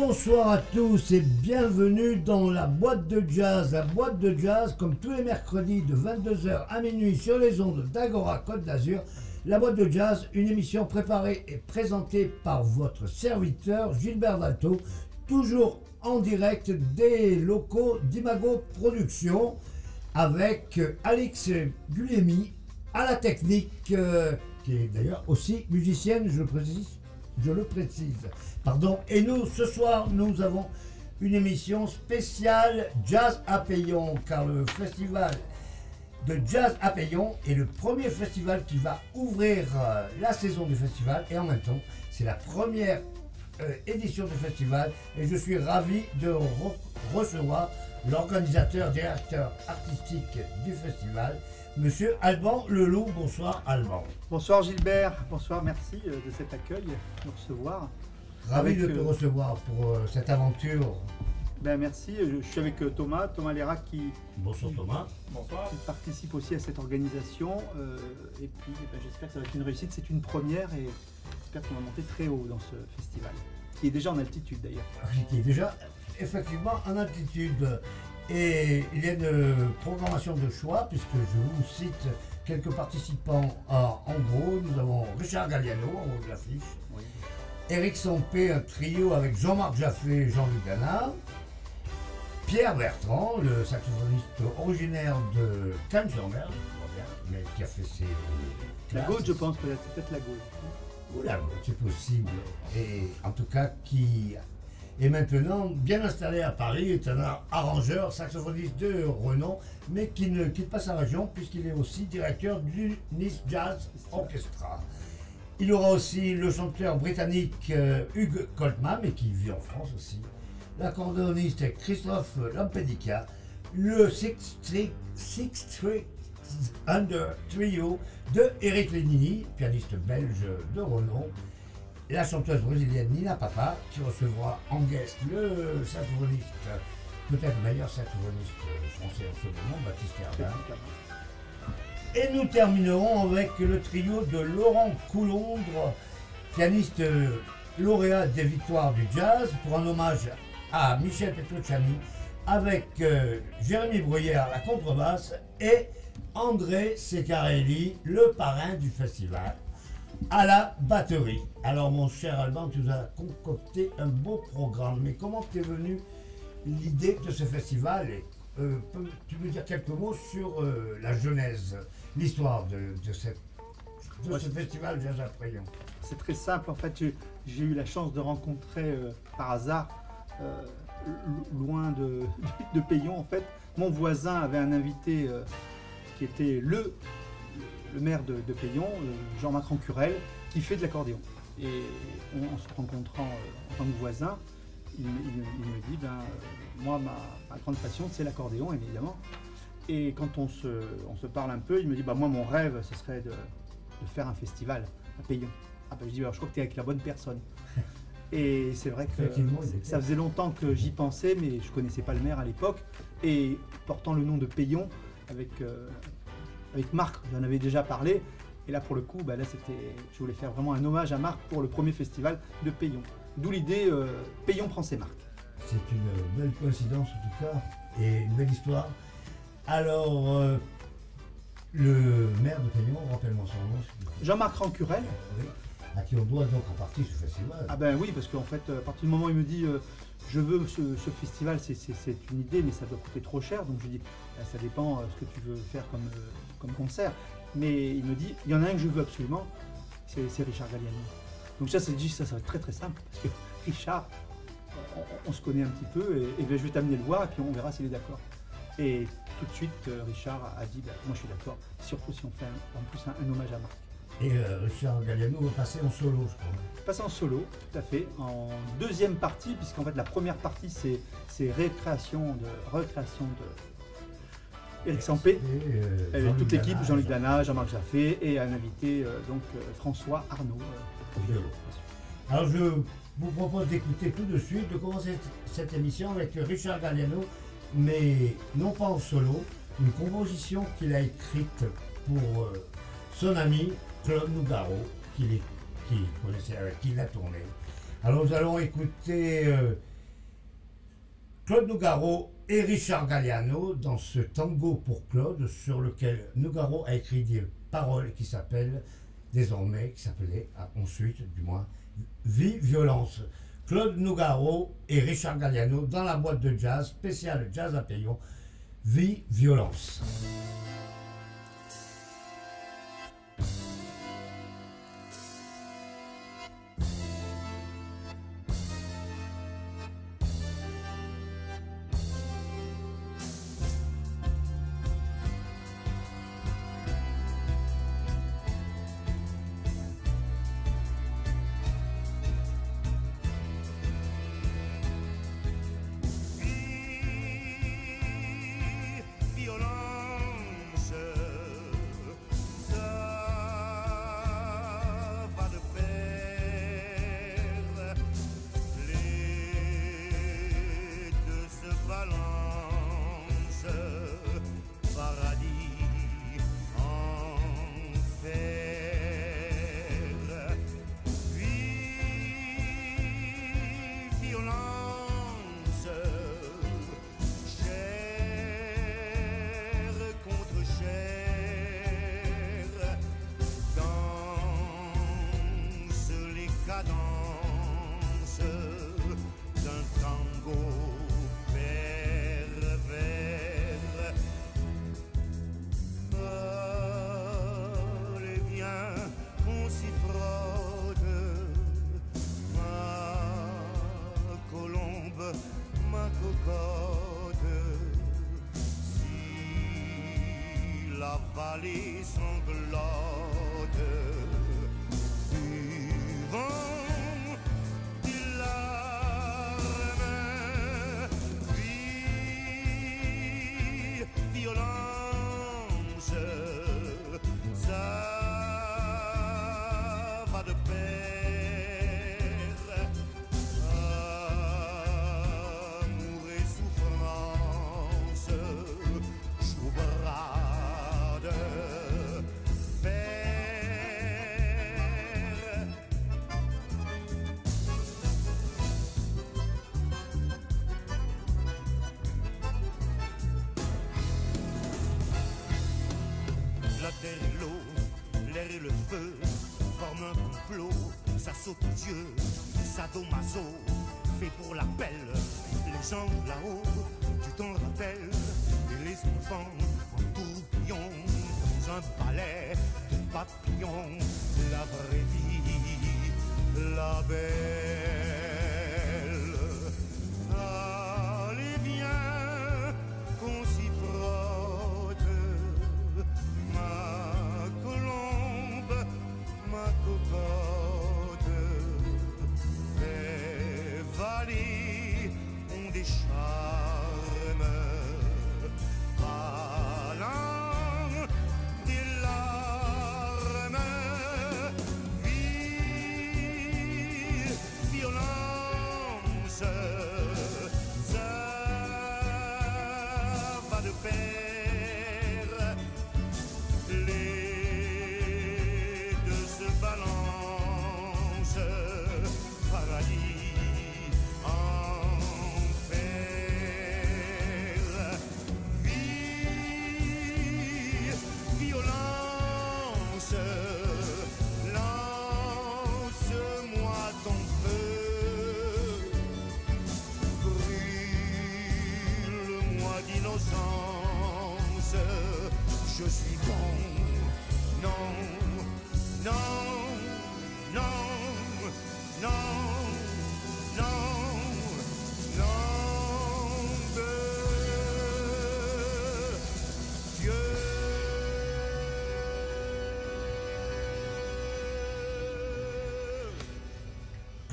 Bonsoir à tous et bienvenue dans la boîte de jazz. La boîte de jazz, comme tous les mercredis de 22h à minuit sur les ondes d'Agora Côte d'Azur. La boîte de jazz, une émission préparée et présentée par votre serviteur Gilbert Dalto, toujours en direct des locaux d'Imago Productions avec Alex Gulémy à la technique, euh, qui est d'ailleurs aussi musicienne, je le précise. Je le précise. Pardon. Et nous, ce soir, nous avons une émission spéciale Jazz à Payon, car le festival de Jazz à Payon est le premier festival qui va ouvrir euh, la saison du festival et en même temps, c'est la première euh, édition du festival et je suis ravi de re- recevoir l'organisateur, directeur artistique du festival, Monsieur Alban Leloup. Bonsoir Alban. Bonsoir Gilbert, bonsoir, merci euh, de cet accueil, de nous recevoir. Ravi Avec, de te euh, recevoir pour euh, cette aventure. Ben merci, je suis avec euh, Thomas, Thomas Léra qui, Bonsoir Thomas. qui participe aussi à cette organisation. euh, et puis eh ben, j'espère que ça va être une réussite, c'est une première et j'espère qu'on va monter très haut dans ce festival, qui est déjà en altitude d'ailleurs. qui est déjà effectivement en altitude. Et il y a une programmation de choix, puisque je vous cite quelques participants. Ah, en gros, nous avons Richard Galliano en haut de l'affiche, Oui. Eric Sompé, un trio avec Jean-Marc Jaffé et Jean-Luc Gana, Pierre Bertrand, le saxophoniste originaire de crois bien, mais qui a fait ses La gauche je pense peut-être, c'est peut-être la gauche. Oula, c'est possible. Et en tout cas, qui est maintenant bien installé à Paris, est un arrangeur, saxophoniste de renom, mais qui ne quitte pas sa région puisqu'il est aussi directeur du Nice Jazz Orchestra. Il aura aussi le chanteur britannique euh, Hugh Coltman, mais qui vit en France aussi. L'accordéoniste Christophe Lampedica, le Six String, Six String Under Trio de Eric Lenini, pianiste belge de renom, la chanteuse brésilienne Nina Papa, qui recevra en guest le saxophoniste, peut-être le meilleur saxophoniste français en ce moment, Baptiste Herbin. Et nous terminerons avec le trio de Laurent Coulondre, pianiste euh, lauréat des victoires du jazz, pour un hommage à Michel Petrucciani, avec euh, Jérémy Bruyère la contrebasse et André Secarelli, le parrain du festival, à la batterie. Alors mon cher Alban, tu nous as concocté un beau programme, mais comment t'es venu l'idée de ce festival et, euh, peux- Tu veux dire quelques mots sur euh, la genèse, l'histoire de, ce festival Jazz à C'est très simple, en fait, j'ai- eu la chance de rencontrer euh, par hasard, lo- loin de, de Payon, en fait, mon voisin avait un invité qui était le, le maire de, de Payon, euh, Jean-Marc Rancurel, qui fait de l'accordéon. Et en, en se rencontrant euh, en tant que voisin, il, me- il me- il me dit, ben, euh, moi, ma, ma grande passion, c'est l'accordéon, évidemment. Et quand on se, on se parle un peu, il me dit, bah, moi, mon rêve, ce serait de, de faire un festival à Payon. Ah ben, je dis, alors, je crois que tu es avec la bonne personne. Et c'est vrai que ça faisait longtemps que j'y pensais, mais je connaissais pas le maire à l'époque. Et portant le nom de Payon, avec, euh, avec Marc, j'en avais déjà parlé. Et là, pour le coup, bah, là, c'était, je voulais faire vraiment un hommage à Marc pour le premier festival de Payon. D'où l'idée, euh, Payon prend ses marques. C'est une belle coïncidence en tout cas, et une belle histoire. Alors, euh, le maire de Payon, rappelle-moi son nom. Jean-Marc Rancurel, Oui. à qui on doit donc en partie ce festival. Ah ben oui, parce qu'en fait, à partir du moment où il me dit euh, je veux ce, ce festival, c'est- une idée, mais ça doit coûter trop cher. Donc je lui dis ça dépend euh, ce que tu veux faire comme, euh, comme concert. Mais il me dit il y en a un que je veux absolument, c'est Richard Galliano. Donc ça, c'est dit ça, ça va être très très simple parce que Richard, on, se connaît un petit peu et, et ben, je vais t'amener le voir et puis on verra s'il est d'accord. Et tout de suite, euh, Richard a dit bah, moi je suis d'accord, surtout si on fait un- en plus un, un hommage à Marc. Et euh, Richard Galliano va passer en solo, je crois. passe en solo, tout à fait, en deuxième partie, puisqu'en fait la première partie c'est, c'est récréation de recréation de Eric Sampé, Et, euh, avec toute l'équipe, Jean-Luc Dana, Jean-Marc Jaffé et un invité euh, donc euh, François Arnaud. Alors je vous propose d'écouter tout de suite, de commencer cette émission avec Richard Galliano, mais non pas en solo, une composition qu'il a écrite pour euh, son ami Claude Nougaro, qu'il connaissait, avec qui il a tourné. Alors nous allons écouter euh, Claude Nougaro et Richard Galliano dans ce tango pour Claude sur lequel Nougaro a écrit des paroles qui s'appellent désormais, qui s'appelait ah, ensuite du moins Vie, violence. Claude Nougaro et Richard Galliano dans la boîte de jazz spéciale Jazz à Payon, Vie, violence. Charlie sanglote. Sadomaso, fait pour l'appel. Les gens là-haut, tu t'en rappelles, et les enfants en tourbillon, dans un palais de papillons, la vraie vie, la belle.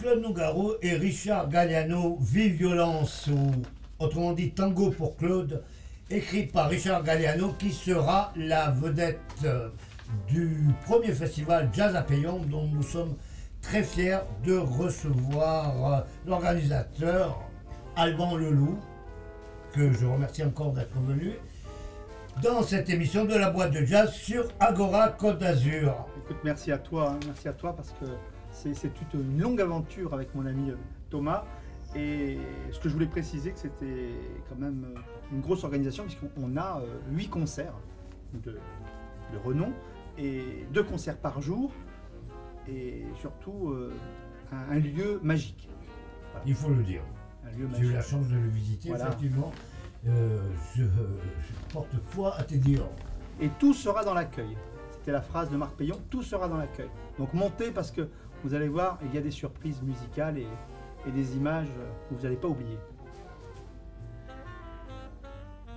Claude Nougaro et Richard Galliano, Vive Violence, ou autrement dit Tango pour Claude, écrit par Richard Galliano, qui sera la vedette euh, du premier festival Jazz à Payon, dont nous sommes très fiers de recevoir euh, l'organisateur Alban Leloup, que je remercie encore d'être venu, dans cette émission de la boîte de jazz sur Agora Côte d'Azur. Écoute, merci à toi, hein. merci à toi parce que c'est une longue aventure avec mon ami euh, Thomas. Et ce que je voulais préciser, que c'était quand même euh, une grosse organisation, puisqu'on a euh, huit concerts de, de renom, et deux concerts par jour, et surtout un, un lieu magique. Il faut le dire. J'ai eu la chance de le visiter, Voilà. effectivement. Euh, je, je porte foi à tes dires. Et tout sera dans l'accueil. C'était la phrase de Marc Payon, tout sera dans l'accueil. Donc montez parce que vous allez voir, il y a des surprises musicales et, et des images que vous n'allez pas oublier.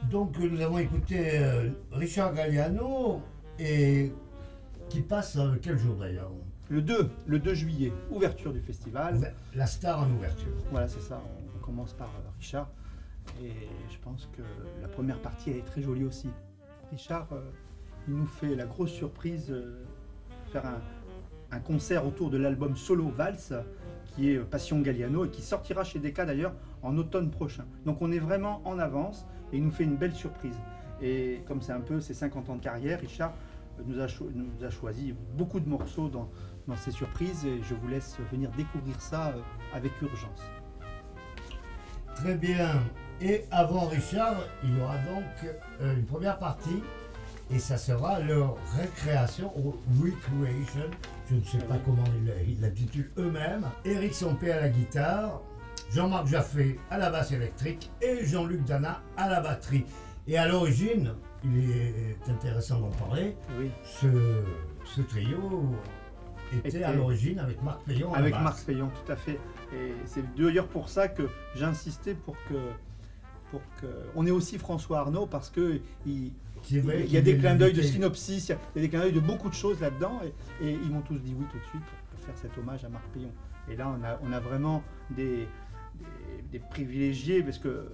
Donc euh, nous avons écouté euh, Richard Galliano et qui passe euh, quel jour d'ailleurs? Le 2, le 2 juillet, ouverture du festival. La star en ouverture. Voilà, c'est ça. On, commence par euh, Richard. Et je pense que la première partie elle est très jolie aussi. Richard, il nous fait la grosse surprise faire un, un concert autour de l'album solo Vals, qui est euh, Passion Galliano et qui sortira chez Decca d'ailleurs en automne prochain. Donc on est vraiment en avance et il nous fait une belle surprise. Et comme c'est un peu ses 50 ans de carrière, Richard euh, nous a, choisi beaucoup de morceaux dans, dans ses surprises et je vous laisse venir découvrir ça euh, avec urgence. Très bien. Et avant Richard, il y aura donc une première partie et ça sera leur récréation ou recreation. Je ne sais pas comment ils l'intitulent eux-mêmes. Eric Sompé à la guitare, Jean-Marc Jaffé à la basse électrique et Jean-Luc Dana à la batterie. Et à l'origine, il est intéressant d'en parler, Oui. ce, ce trio était, Était- à l'origine avec Marc Payon Avec. Marc Payon, tout à fait. Et c'est d'ailleurs pour ça que j'ai insisté pour que, pour que. On est aussi François Arnaud parce que il, Il y a des clins d'œil de synopsis, il y a- il y a des clins d'œil de beaucoup de choses là-dedans, et, et ils m'ont tous dit oui tout de suite pour faire cet hommage à Marc Payon. Et là, on a, on a vraiment des, des, des privilégiés, parce que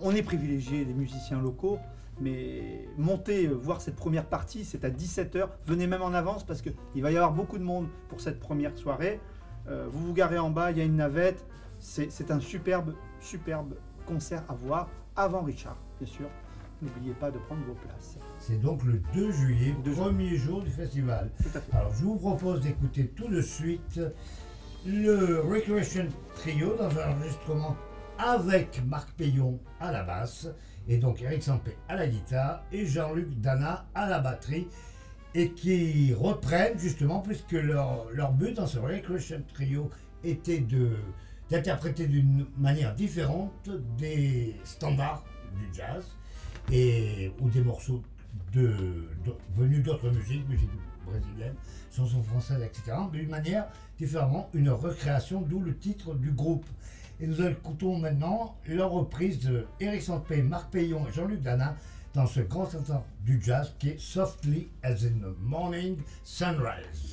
on, on est privilégiés, des musiciens locaux, mais montez euh, voir cette première partie, c'est à 17h, venez même en avance parce qu'il va y avoir beaucoup de monde pour cette première soirée. Euh, vous vous garez en bas, il y a une navette, c'est un superbe, superbe concert à voir avant Richard, bien sûr. N'oubliez pas de prendre vos places. C'est donc le 2 juillet, 2 juillet. premier jour du festival. Tout à fait. Alors je vous propose d'écouter tout de suite le Recreation Trio dans un enregistrement avec Marc Payon à la basse et donc Eric Sampé à la guitare et Jean-Luc Dana à la batterie et qui reprennent justement puisque leur, leur but dans ce Recreation Trio était de d'interpréter d'une manière différente des standards du jazz et ou des morceaux venus d'autres musiques, musique brésilienne, chansons françaises, etc. D'une manière différente, une recréation, d'où le titre du groupe. Et nous écoutons maintenant leur reprise de Eric Marc Payon et Jean-Luc Dana dans ce grand standard du jazz qui est Softly as in the Morning Sunrise.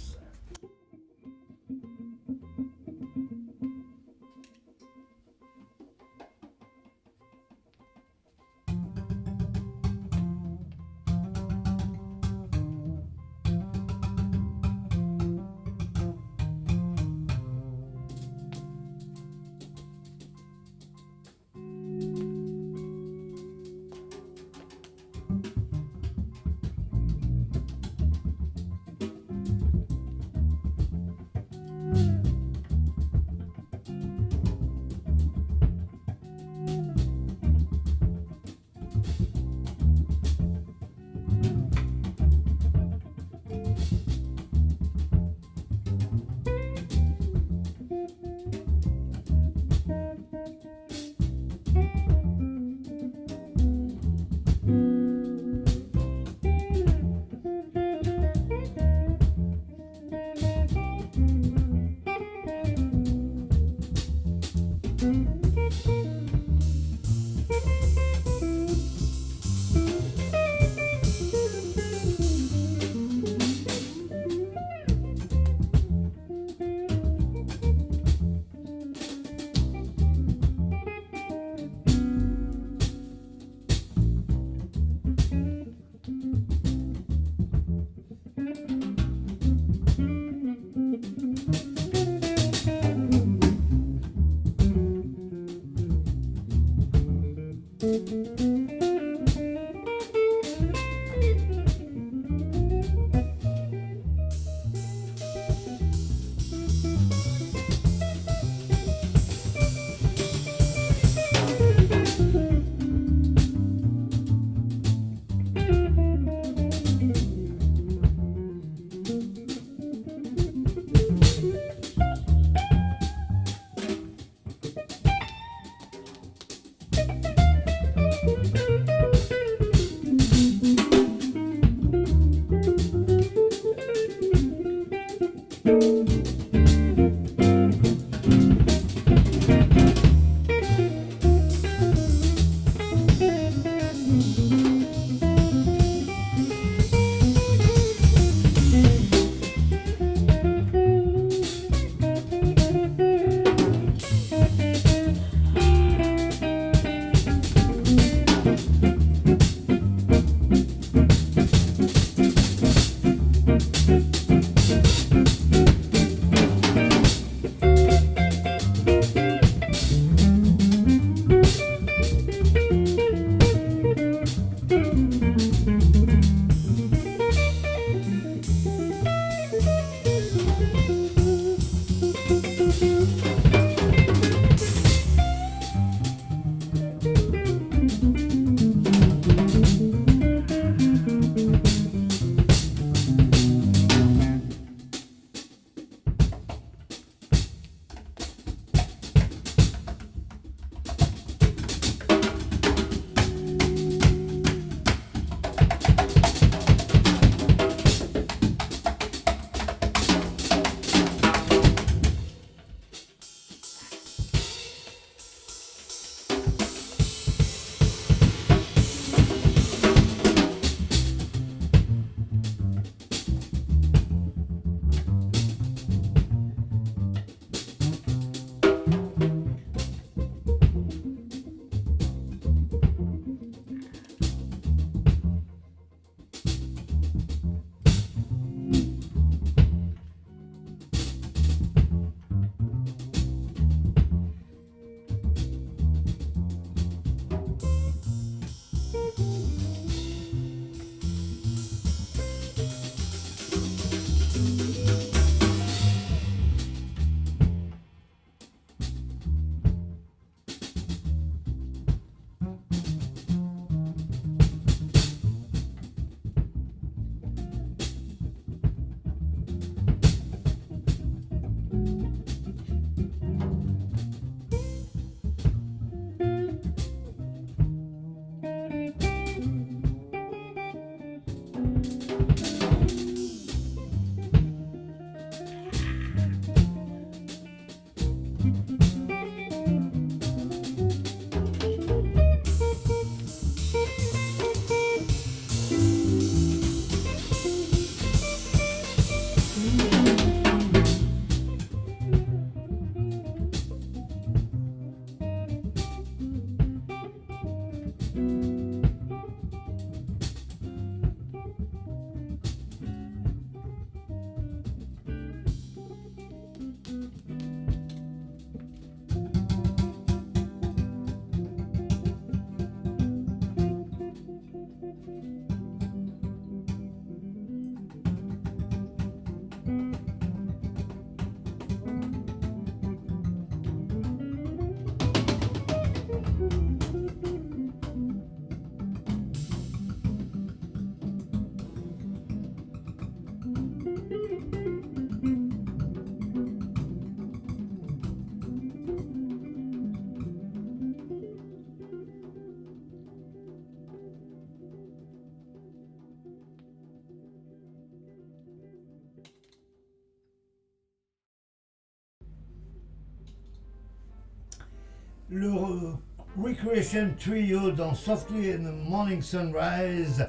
Recreation Trio dans Softly in the Morning Sunrise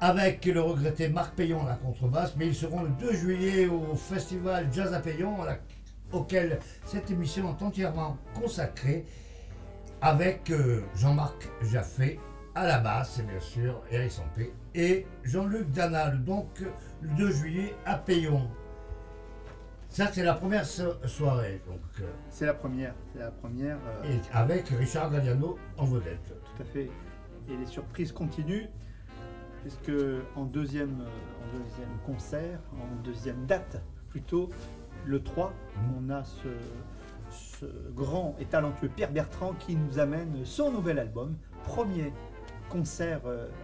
avec le regretté Marc Payon à la contrebasse, mais ils seront le 2 juillet au festival Jazz à Payon, auquel cette émission est entièrement consacrée, avec euh, Jean-Marc Jaffé à la basse, et bien sûr Eric Sampé, et Jean-Luc Danal, donc le 2 juillet à Payon. Ça, c'est la première soirée. Donc, euh, c'est la première. C'est la première. Euh, et avec Richard Galliano en vedette. Tout à fait. Et les surprises continuent, puisque en deuxième, euh, en deuxième concert, en deuxième date plutôt, le 3, mmh. on a ce, grand et talentueux Pierre Bertrand qui nous amène son nouvel album, premier concert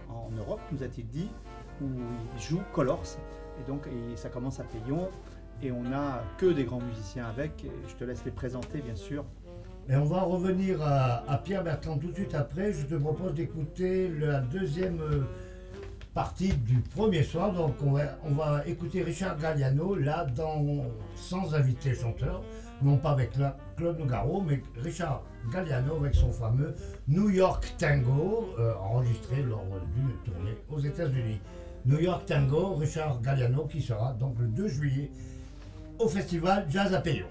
en Europe, nous a-t-il dit, où il joue Colors. Et donc, et ça commence à Payon et on n'a que des grands musiciens avec. Je te laisse les présenter, bien sûr. Et on va revenir à, Pierre Bertrand tout de suite après. Je te propose d'écouter la deuxième euh, partie du premier soir. Donc on va, écouter Richard Galliano là dans sans invité chanteur, non pas avec Claude Nougaro, mais Richard Galliano avec son fameux New York Tango euh, enregistré lors d'une tournée aux États-Unis. New York Tango, Richard Galliano qui sera donc le 2 juillet au festival Jazz à Payon.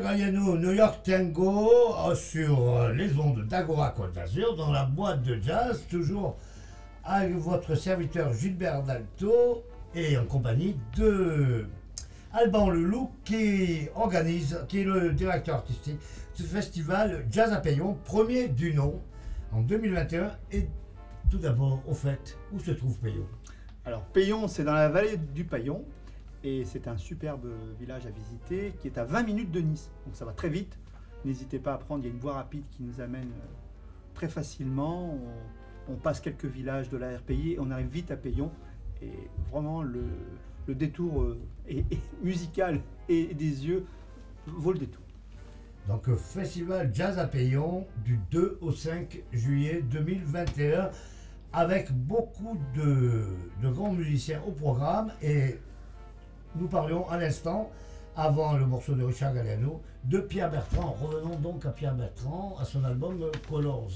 New York Tango, euh, sur euh, les ondes d'Agora Côte d'Azur, dans la boîte de jazz, toujours avec votre serviteur Gilbert Dalto et en compagnie de Alban Leloup qui organise, qui est le directeur artistique du festival Jazz à Payon, premier du nom en 2021. Et tout d'abord, au fait, où se trouve Payon? Alors, Payon, c'est dans la vallée du Payon. Et c'est un superbe village à visiter qui est à 20 minutes de Nice. Donc ça va très vite. N'hésitez pas à prendre, il y a une voie rapide qui nous amène euh, très facilement. On, passe quelques villages de la RPI et on arrive vite à Payon. Et vraiment, le, détour euh, est- musical et des yeux vaut le détour. Donc, euh, Festival Jazz à Payon du 2 au 5 juillet 2021 avec beaucoup de, de grands musiciens au programme et nous parlions à l'instant, avant le morceau de Richard Galliano, de Pierre Bertrand. Revenons donc à Pierre Bertrand, à son album Colors.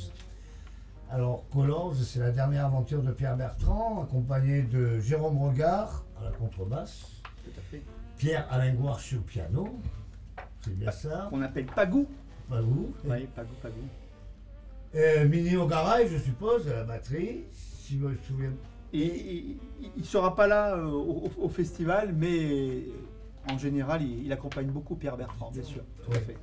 Alors, Colors, c'est la dernière aventure de Pierre Bertrand, accompagné de Jérôme Regard à la contrebasse, Tout à fait. Pierre-Alain Gouarche au piano, c'est bien ça, Qu'on appelle Pagou. pas vous, Oui, Pagou, Pagou. Euh, Mini Ogaray, je suppose, à la batterie, si je me souviens. Et il ne sera pas là euh, au, festival, mais en général, il, il accompagne beaucoup Pierre Bertrand, bien sûr. Tout à fait.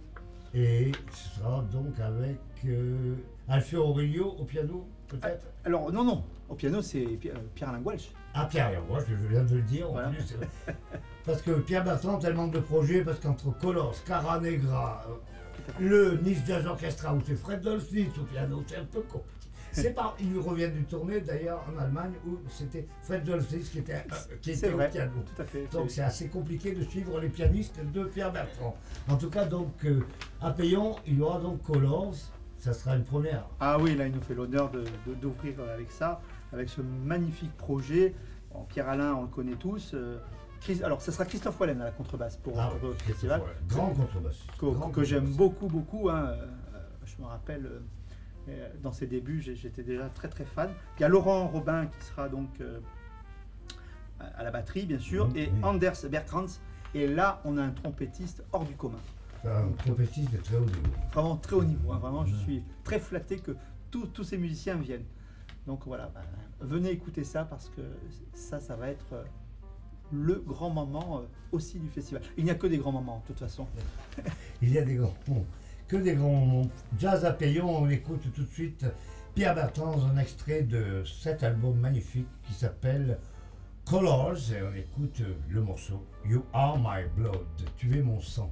Et ce sera donc avec euh, Alfio Aurelio au piano, peut-être Alors, non, non, au piano, c'est euh, Pierre-Alain Goualch. Ah, Pierre, moi, je viens de le dire en Voilà. plus. Parce que Pierre Bertrand, tellement de projets, parce qu'entre Colors, Cara Negra, le Nice Jazz Orchestra, où c'est Fred Dolphins au piano, c'est un peu compliqué. C'est pas, il revient du tournée d'ailleurs en Allemagne où c'était Fred Dolphins qui était, euh, qui était au piano. Tout à fait. Donc c'est assez compliqué de suivre les pianistes de Pierre Bertrand. En tout cas, donc euh, à Payon, il y aura donc Colors. Ça sera une première. Ah oui, là, il nous fait l'honneur de- de- d'ouvrir avec ça, avec ce magnifique projet. Bon, Pierre-Alain, on le connaît tous. euh, alors, ce sera Christophe Wallen à la contrebasse pour, Ah, pour le festival. Grand contrebassiste. que, j'aime beaucoup, beaucoup. hein, je me rappelle, dans ses débuts, j'étais déjà très, très fan. Il y a Laurent Robin qui sera donc euh, à la batterie, bien sûr, Mhm, et oui. Anders Bertrands. Et là, on a un trompettiste hors du commun. Un trompettiste de très haut niveau. Vraiment très haut niveau. hein, Vraiment, je suis très flatté que tous tous ces musiciens viennent. Donc voilà, bah, venez écouter ça parce que ça, ça va être euh, le grand moment euh, aussi du festival. Il n'y a que des grands moments, de toute façon. Il y a des grands moments. Des grands. Jazz à Payon, on écoute tout de suite Pierre Bertrand, un extrait de cet album magnifique qui s'appelle Colors. Et on écoute le morceau You Are My Blood. Tu es mon sang.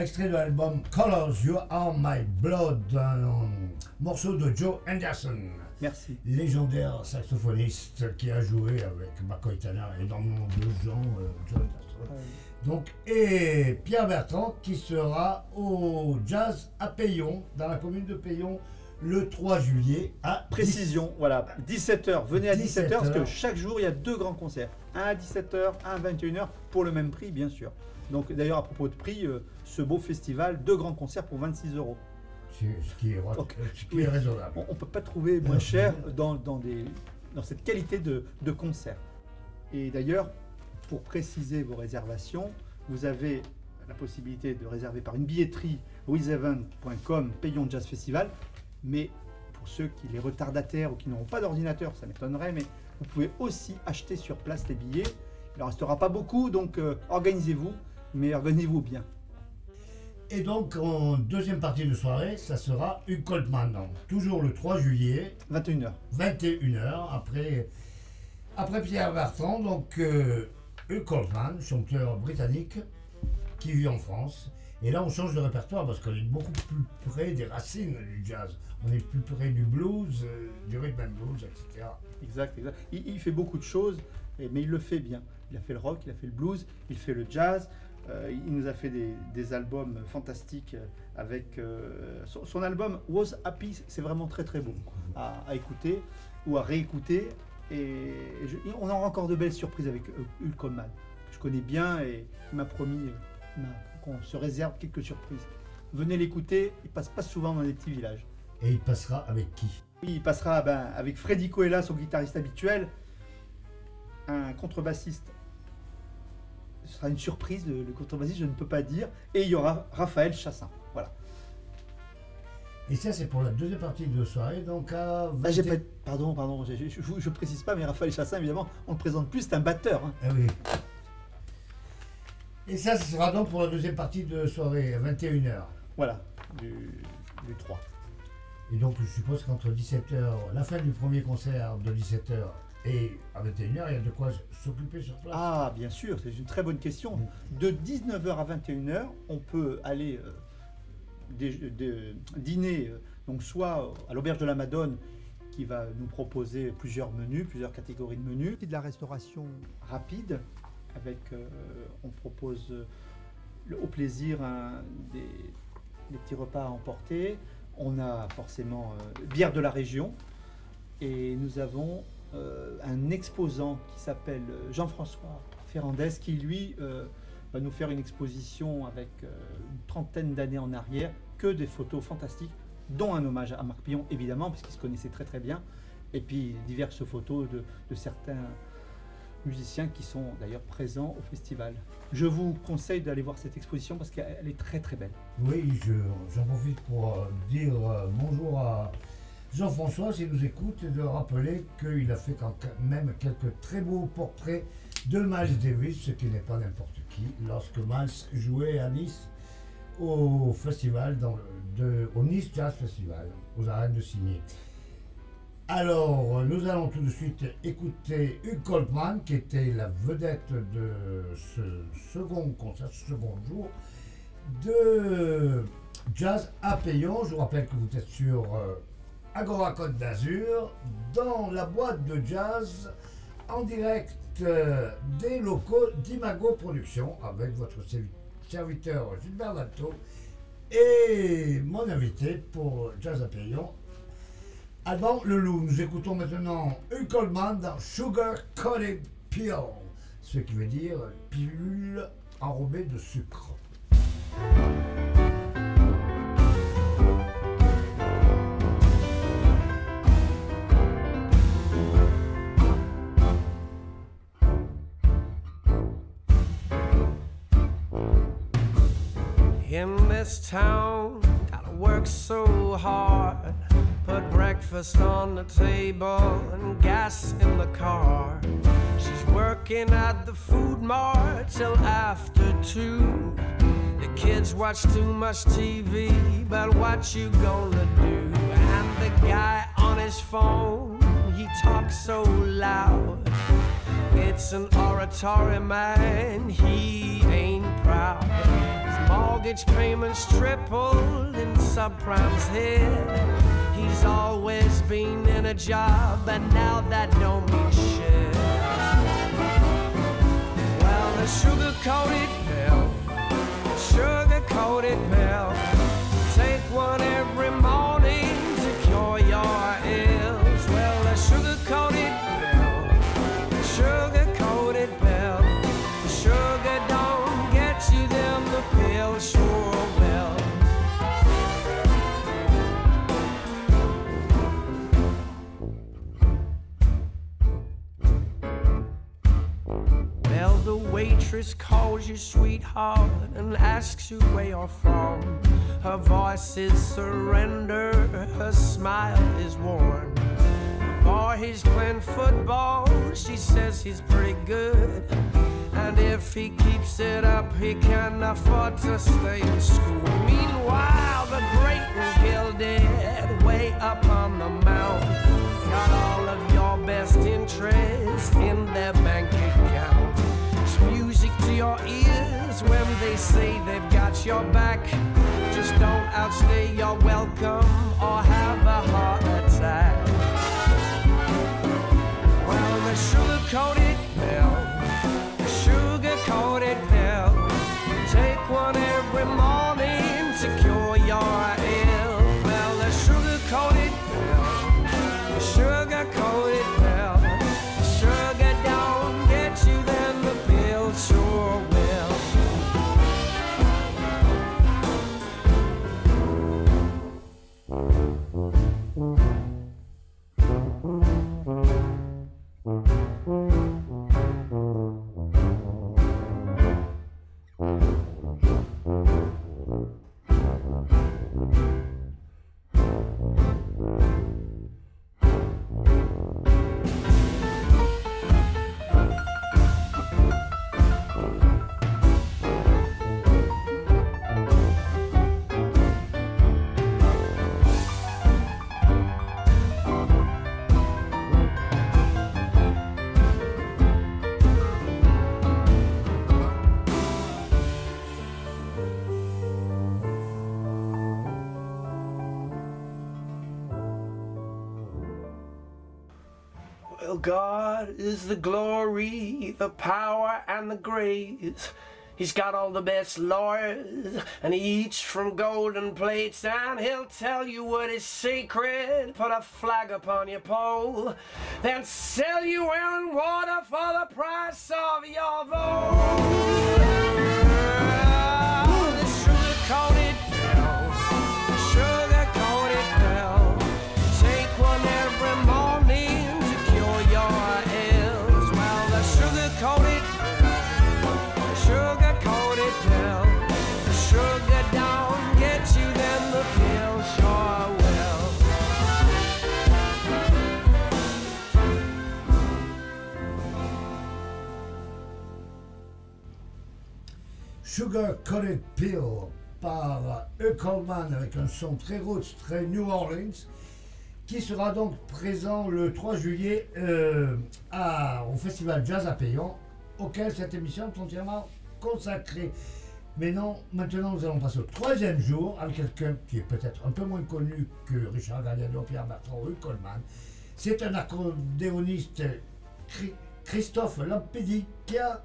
Extrait de l'album Colors You Are My Blood, un morceau de Joe Anderson. Merci. Légendaire saxophoniste qui a joué avec McCoy Tanner et énormément de gens, euh, Joe Anderson. Donc, et Pierre Bertrand qui sera au Jazz à Payon, dans la commune de Payon, le 3 juillet à Précision, voilà, 17h. Venez à 17h 17h. parce que chaque jour il y a deux grands concerts. Un à 17h, un à 21h pour le même prix, bien sûr. Donc d'ailleurs, à propos de prix, euh, ce beau festival, deux grands concerts pour 26 euros. 10. Ce qui est, Ok. ce qui est raisonnable. On ne peut pas trouver moins cher dans, dans, des, dans cette qualité de, de concert. Et d'ailleurs, pour préciser vos réservations, vous avez la possibilité de réserver par une billetterie withevent.com payons jazz festival. Mais pour ceux qui les retardataires ou qui n'auront pas d'ordinateur, ça m'étonnerait, mais vous pouvez aussi acheter sur place les billets. Il ne restera pas beaucoup, donc euh, organisez-vous, mais organisez-vous bien. Et donc, en deuxième partie de soirée, ça sera Hugh Coltman. Toujours le 3 juillet, 21h. 21h, après, après Pierre Bertrand. Donc, euh, Coltman, chanteur britannique qui vit en France. Et là, on change de répertoire parce qu'on est beaucoup plus près des racines du jazz. On est plus près du blues, euh, du rhythm and blues, etc. Exact, exact. Il, il fait beaucoup de choses, mais il le fait bien. Il a fait le rock, il a fait le blues, il fait le jazz. Euh, il nous a fait des, des albums fantastiques avec euh, son, son album Was Happy, c'est vraiment très très beau à, à écouter ou à réécouter. Et je- on aura encore de belles surprises avec euh, Hulk Coleman, que je connais bien et il m'a promis qu'on se réserve quelques surprises. Venez l'écouter, il passe pas souvent dans des petits villages. Et il passera avec qui? Oui, il passera ben, avec Freddy Coella, son guitariste habituel, un contrebassiste. Ce sera une surprise, le, le contrebassiste, je ne peux pas dire. Et il y aura Raphaël Chassin. Voilà. Et ça, c'est pour la deuxième partie de soirée. Donc, à Ah, j'ai 20 pas- Pardon, pardon, je, je, je précise pas, mais Raphaël Chassin, évidemment, on le présente plus, c'est un batteur. hein. Ah oui. Et ça, ce sera donc pour la deuxième partie de soirée, à 21h. Voilà, du, du 3. Et donc, je suppose qu'entre 17h, la fin du premier concert de 17h et à 21h, il y a de quoi s'occuper sur place. Ah, bien sûr, c'est une très bonne question. De 19h à 21h, on peut aller euh, dé- dé- dîner, euh, donc soit à l'auberge de la Madone, qui va nous proposer plusieurs menus, plusieurs catégories de menus. De la restauration rapide, avec, euh, on propose euh, au plaisir des, des petits repas à emporter. On a forcément euh, bière de la région. Et nous avons euh, un exposant qui s'appelle euh, Jean-François Ferrandez, qui lui euh, va nous faire une exposition avec une trentaine d'années en arrière, que des photos fantastiques, dont un hommage à Marc Pillon, évidemment, parce qu'il se connaissait très très bien, et puis diverses photos de, certains musiciens qui sont d'ailleurs présents au festival. Je vous conseille d'aller voir cette exposition parce qu'elle est très très belle. Oui, je- j'en profite pour dire bonjour à Jean-François s'il nous écoute de rappeler qu'il a fait quand même quelques très beaux portraits de Miles Davis, ce qui n'est pas n'importe qui, lorsque Miles jouait à Nice au festival, de, au Nice Jazz Festival, aux arènes de Cimier. Alors, nous allons tout de suite écouter Hugh Coltman, qui était la vedette de ce second concert, ce second jour de Jazz à Payon. Je vous rappelle que vous êtes sur euh, Agora Côte d'Azur, dans la boîte de jazz, en direct euh, des locaux d'Imago Productions, avec votre servi- serviteur Gilbert Dalto et mon invité pour Jazz à Payon, Alban Leloup. Nous écoutons maintenant Hugh Coleman dans Sugar Coated Pill, ce qui veut dire pilule enrobée de sucre. This town, gotta work so hard. Put breakfast on the table and gas in the car. She's working at the food mart till after two. The kids watch too much TV, but what you gonna do? And the guy on his phone, he talks so loud. It's an oratory man, he ain't proud. Mortgage payments tripled in subprime's head. He's always been in a job, but now that don't mean shit. Well, the sugar coated pill, sugar coated pill. Take one every waitress calls you sweetheart and asks you where you're from. Her voice is surrender, her smile is warm. The boy, he's playing football, she says he's pretty good. And if he keeps it up, he can afford to stay in school. Meanwhile, the great and gilded, way up on the mountain, got all of your best interest in their bank account. To your ears when they say they've got your back. Just don't outstay your welcome or have a heart attack. Well, the sugar coated God is the glory, the power, and the grace. He's got all the best lawyers, and he eats from golden plates, and he'll tell you what is sacred. Put a flag upon your pole, then sell you oil and water for the price of your vote. Sugar Coated Pill par E. Coleman avec un son très roots, très New Orleans, qui sera donc présent le 3 juillet euh, à- au Festival Jazz à Payon, auquel cette émission est entièrement consacrée. Mais non, maintenant nous allons passer au troisième jour avec quelqu'un qui est peut-être un peu moins connu que Richard Galliano, Pierre Bertrand ou. Coleman. C'est un accordéoniste Chri- Christophe Lampédica.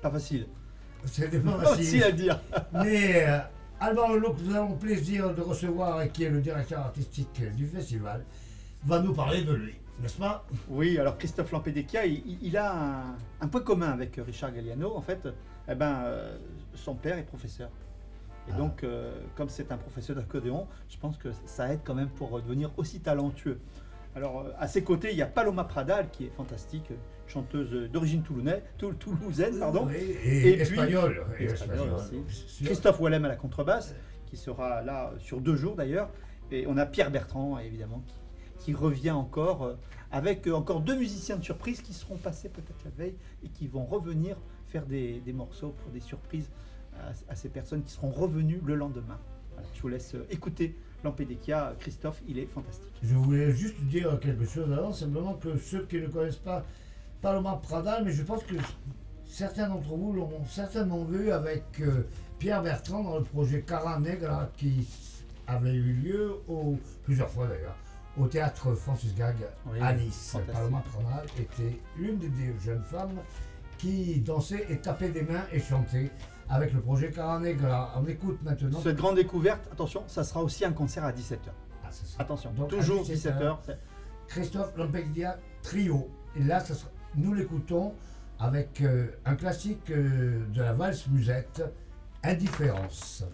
Pas facile. C'est facile. à dire. Mais euh, Alban que nous avons le plaisir de recevoir et qui est le directeur artistique du festival, va nous parler de lui, n'est-ce pas? Oui, alors Christophe Lampédécia, il, il- il a un, un point commun avec Richard Galliano. En fait, eh ben, euh, son père est professeur. Et Ah. donc, euh, comme c'est un professeur d'accordéon, je pense que ça aide quand même pour devenir aussi talentueux. Alors, euh, à ses côtés, il y a Paloma Pradal, qui est fantastique, chanteuse d'origine toulounaise, tou- toulousaine, pardon. Et, Et puis- et aussi. Christophe Wallem à la contrebasse, qui sera là sur deux jours d'ailleurs. Et on a Pierre Bertrand, évidemment, qui, qui revient encore euh, avec euh, encore deux musiciens de surprise qui seront passés peut-être la veille et qui vont revenir faire des, des morceaux pour des surprises à, à ces personnes qui seront revenues le lendemain. Voilà, je vous laisse euh, écouter Lampédécia. Christophe, il est fantastique. Je voulais juste dire quelque chose avant, simplement que ceux qui ne connaissent pas Paloma Pradal, mais je pense que certains d'entre vous l'ont certainement vu avec euh, Pierre Bertrand dans le projet Cara Negra qui avait eu lieu au, plusieurs fois d'ailleurs au théâtre Francis Gag Oui, à Nice. Paloma Pranal était l'une des, des jeunes femmes qui dansait et tapait des mains et chantait avec le projet Cara Negra. On écoute maintenant. Cette grande découverte, attention, ça sera aussi un concert à 17h. Ah. Attention, Donc, toujours 17h. 17h. Christophe Lampedia Trio. Et là, ça sera- nous l'écoutons avec euh, un classique euh, de la valse musette, Indifférence.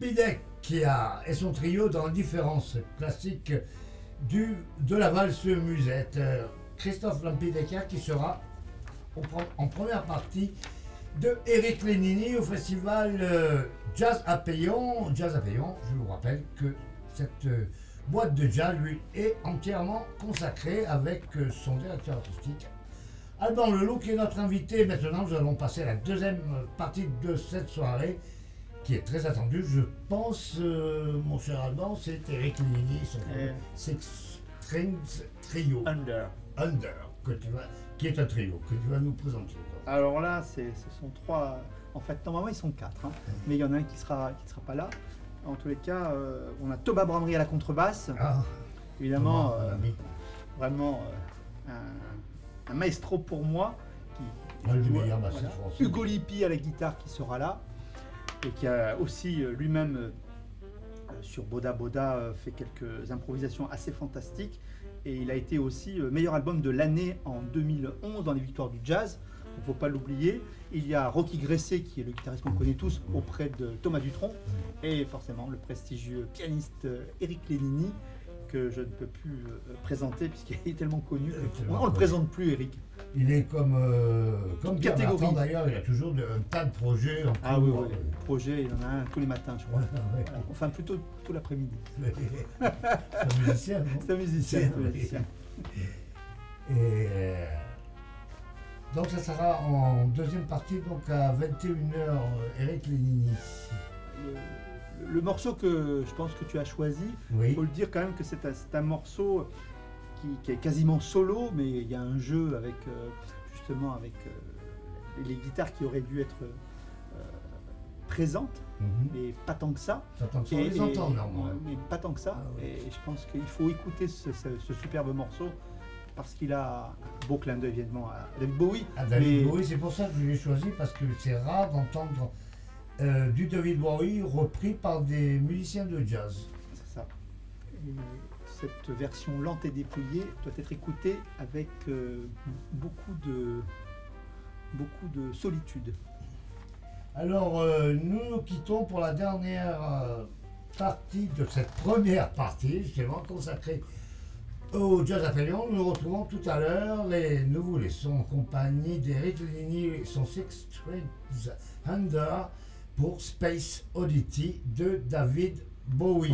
Christophe Lampidec qui a, et son trio dans Différence classique du, de la valse musette. Christophe Lampideca qui sera en première partie de Eric Lénini au festival euh, Jazz à Payon. Jazz à Payon, je vous rappelle que cette euh, boîte de jazz lui est entièrement consacrée avec euh, son directeur artistique Alban Leloup qui est notre invité. Maintenant, nous allons passer à la deuxième partie de cette soirée qui est très attendue. Je pense, euh, mon cher Alban, c'est Eric Lénini, son. Six Strings Trio Under. Under, que tu vas, qui est un trio que tu vas nous présenter. Alors là, ce sont trois. En fait, normalement, ils sont quatre. hein. Mais il y en a un qui sera, qui sera pas là. En tous les cas, euh, on a Thomas Brandry à la contrebasse. Ah, Évidemment, Thomas, euh, vraiment euh, un, un maestro pour moi. Qui, joue- voilà. Hugo Lippi à la guitare qui sera là. Et qui a aussi euh, lui-même, euh, sur Boda Boda, euh, fait quelques improvisations assez fantastiques. Et il a été aussi meilleur album de l'année en 2011 dans les victoires du jazz. Il ne faut pas l'oublier. Il y a Rocky Gresset, qui est le guitariste qu'on connaît tous, auprès de Thomas Dutronc. Et forcément, le prestigieux pianiste Eric Lénini, que je ne peux plus présenter puisqu'il est tellement connu. On ne le présente plus, Eric. Il est comme, euh, comme Pierre catégorie. Bertrand, d'ailleurs, il a toujours de- un tas de projets en Ah oui, oui. Projet, il y en a un tous les matins, je crois. Ouais, ouais. Voilà. Enfin, plutôt tout l'après-midi. C'est un musicien, non? C'est un musicien. Un. Et euh, donc ça sera en deuxième partie, donc à 21h, Eric Lénini. Le, le morceau que je pense que tu as choisi, il Oui, faut le dire quand même que c'est un, c'est un morceau qui, qui est quasiment solo, mais il y a un jeu avec euh, justement avec euh, les, guitares qui auraient dû être euh, présentes, Mhm. mais pas tant que ça. Et- les et- entend, normalement. Mais pas tant que ça. Ah. Et je pense qu'il faut écouter ce, ce- ce superbe morceau parce qu'il a un beau clin d'œil évidemment à David Bowie. Ah, David mais- Bowie, c'est pour ça que je l'ai choisi, parce que c'est rare d'entendre euh, du David Bowie repris par des musiciens de jazz. C'est ça. Et cette version lente et dépouillée doit être écoutée avec euh, beaucoup de beaucoup de solitude. Alors, euh, nous nous quittons pour la dernière euh, partie de cette première partie, justement consacrée au jazz Appellion. Nous nous retrouvons tout à l'heure et nous vous laissons en compagnie d'Eric Lenini et son Six Strings Under pour Space Oddity de David Bowie.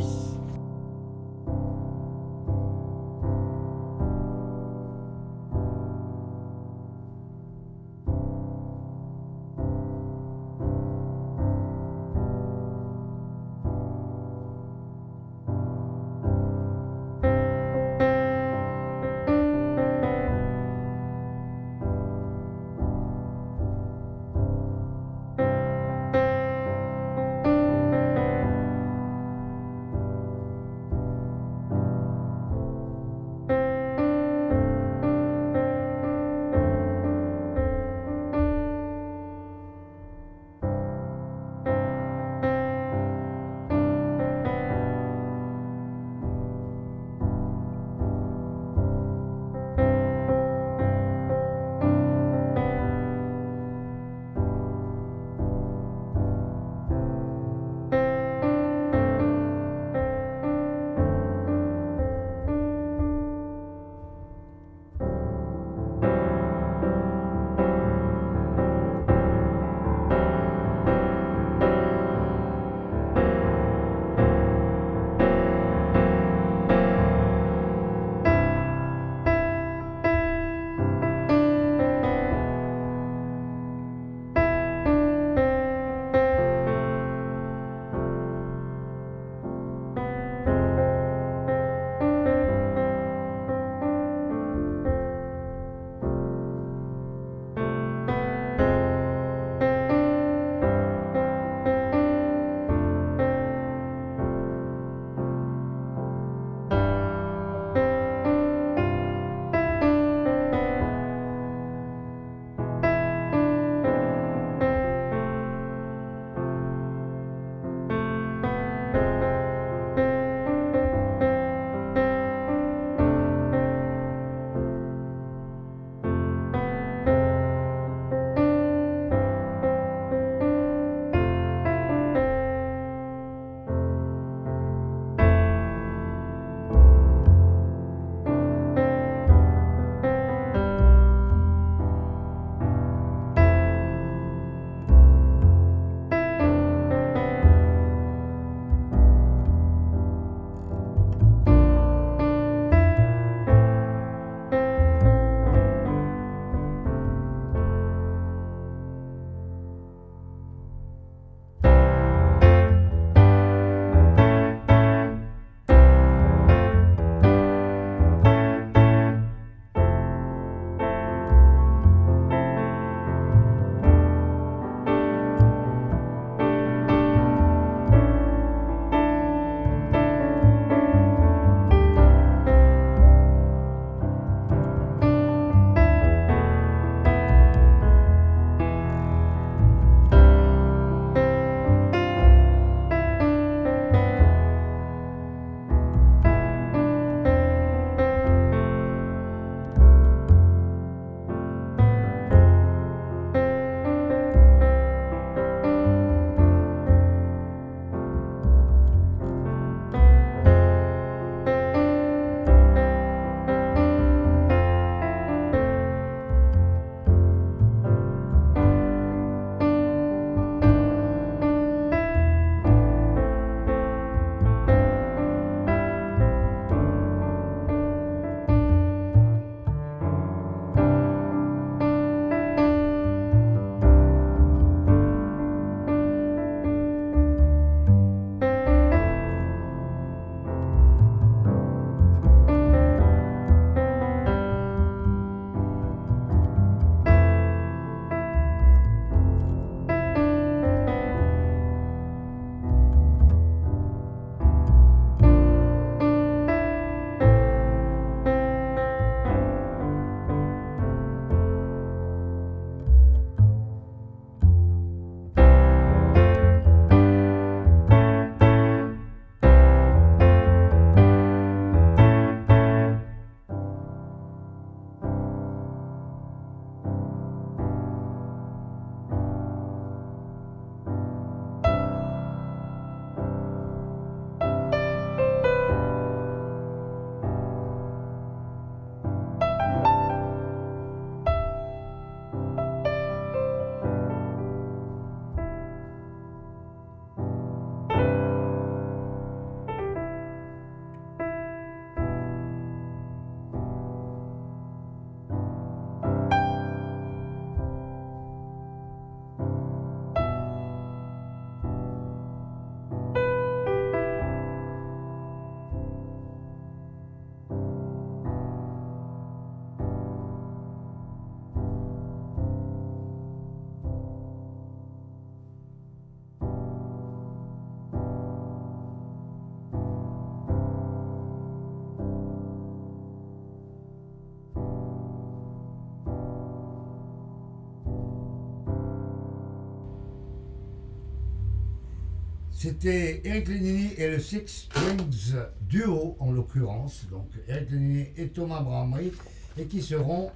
C'était Eric Lenini et le Six Strings Duo en l'occurrence, donc Eric Lenini et Thomas Bramry, et qui seront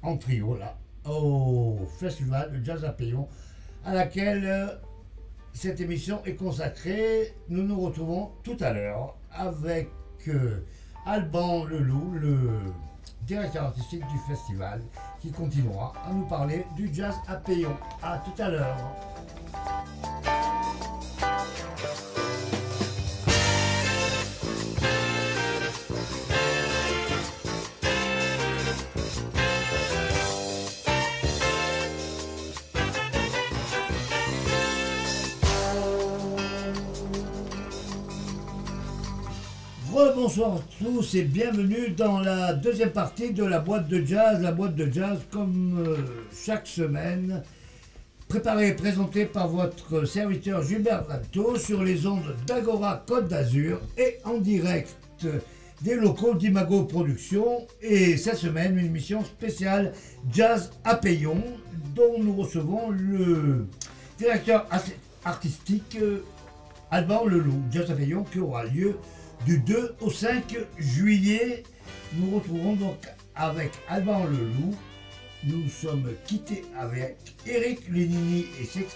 en trio là au Festival de Jazz à Payon, à laquelle euh, cette émission est consacrée. Nous nous retrouvons tout à l'heure avec euh, Alban Leloup, le directeur artistique du festival, qui continuera à nous parler du jazz à Payon. À tout à l'heure. Bonsoir à tous et bienvenue dans la deuxième partie de la boîte de jazz. La boîte de jazz, comme euh, chaque semaine, préparée et présentée par votre serviteur Gilbert Valto sur les ondes d'Agora Côte d'Azur et en direct des locaux d'Imago Productions. Et cette semaine, une émission spéciale Jazz à Payon, dont nous recevons le directeur artistique euh, Alban Leloup, Jazz à Payon, qui aura lieu du 2 au 5 juillet. Nous retrouvons donc avec Alban Leloup. Nous sommes quittés avec Eric Lenini et Six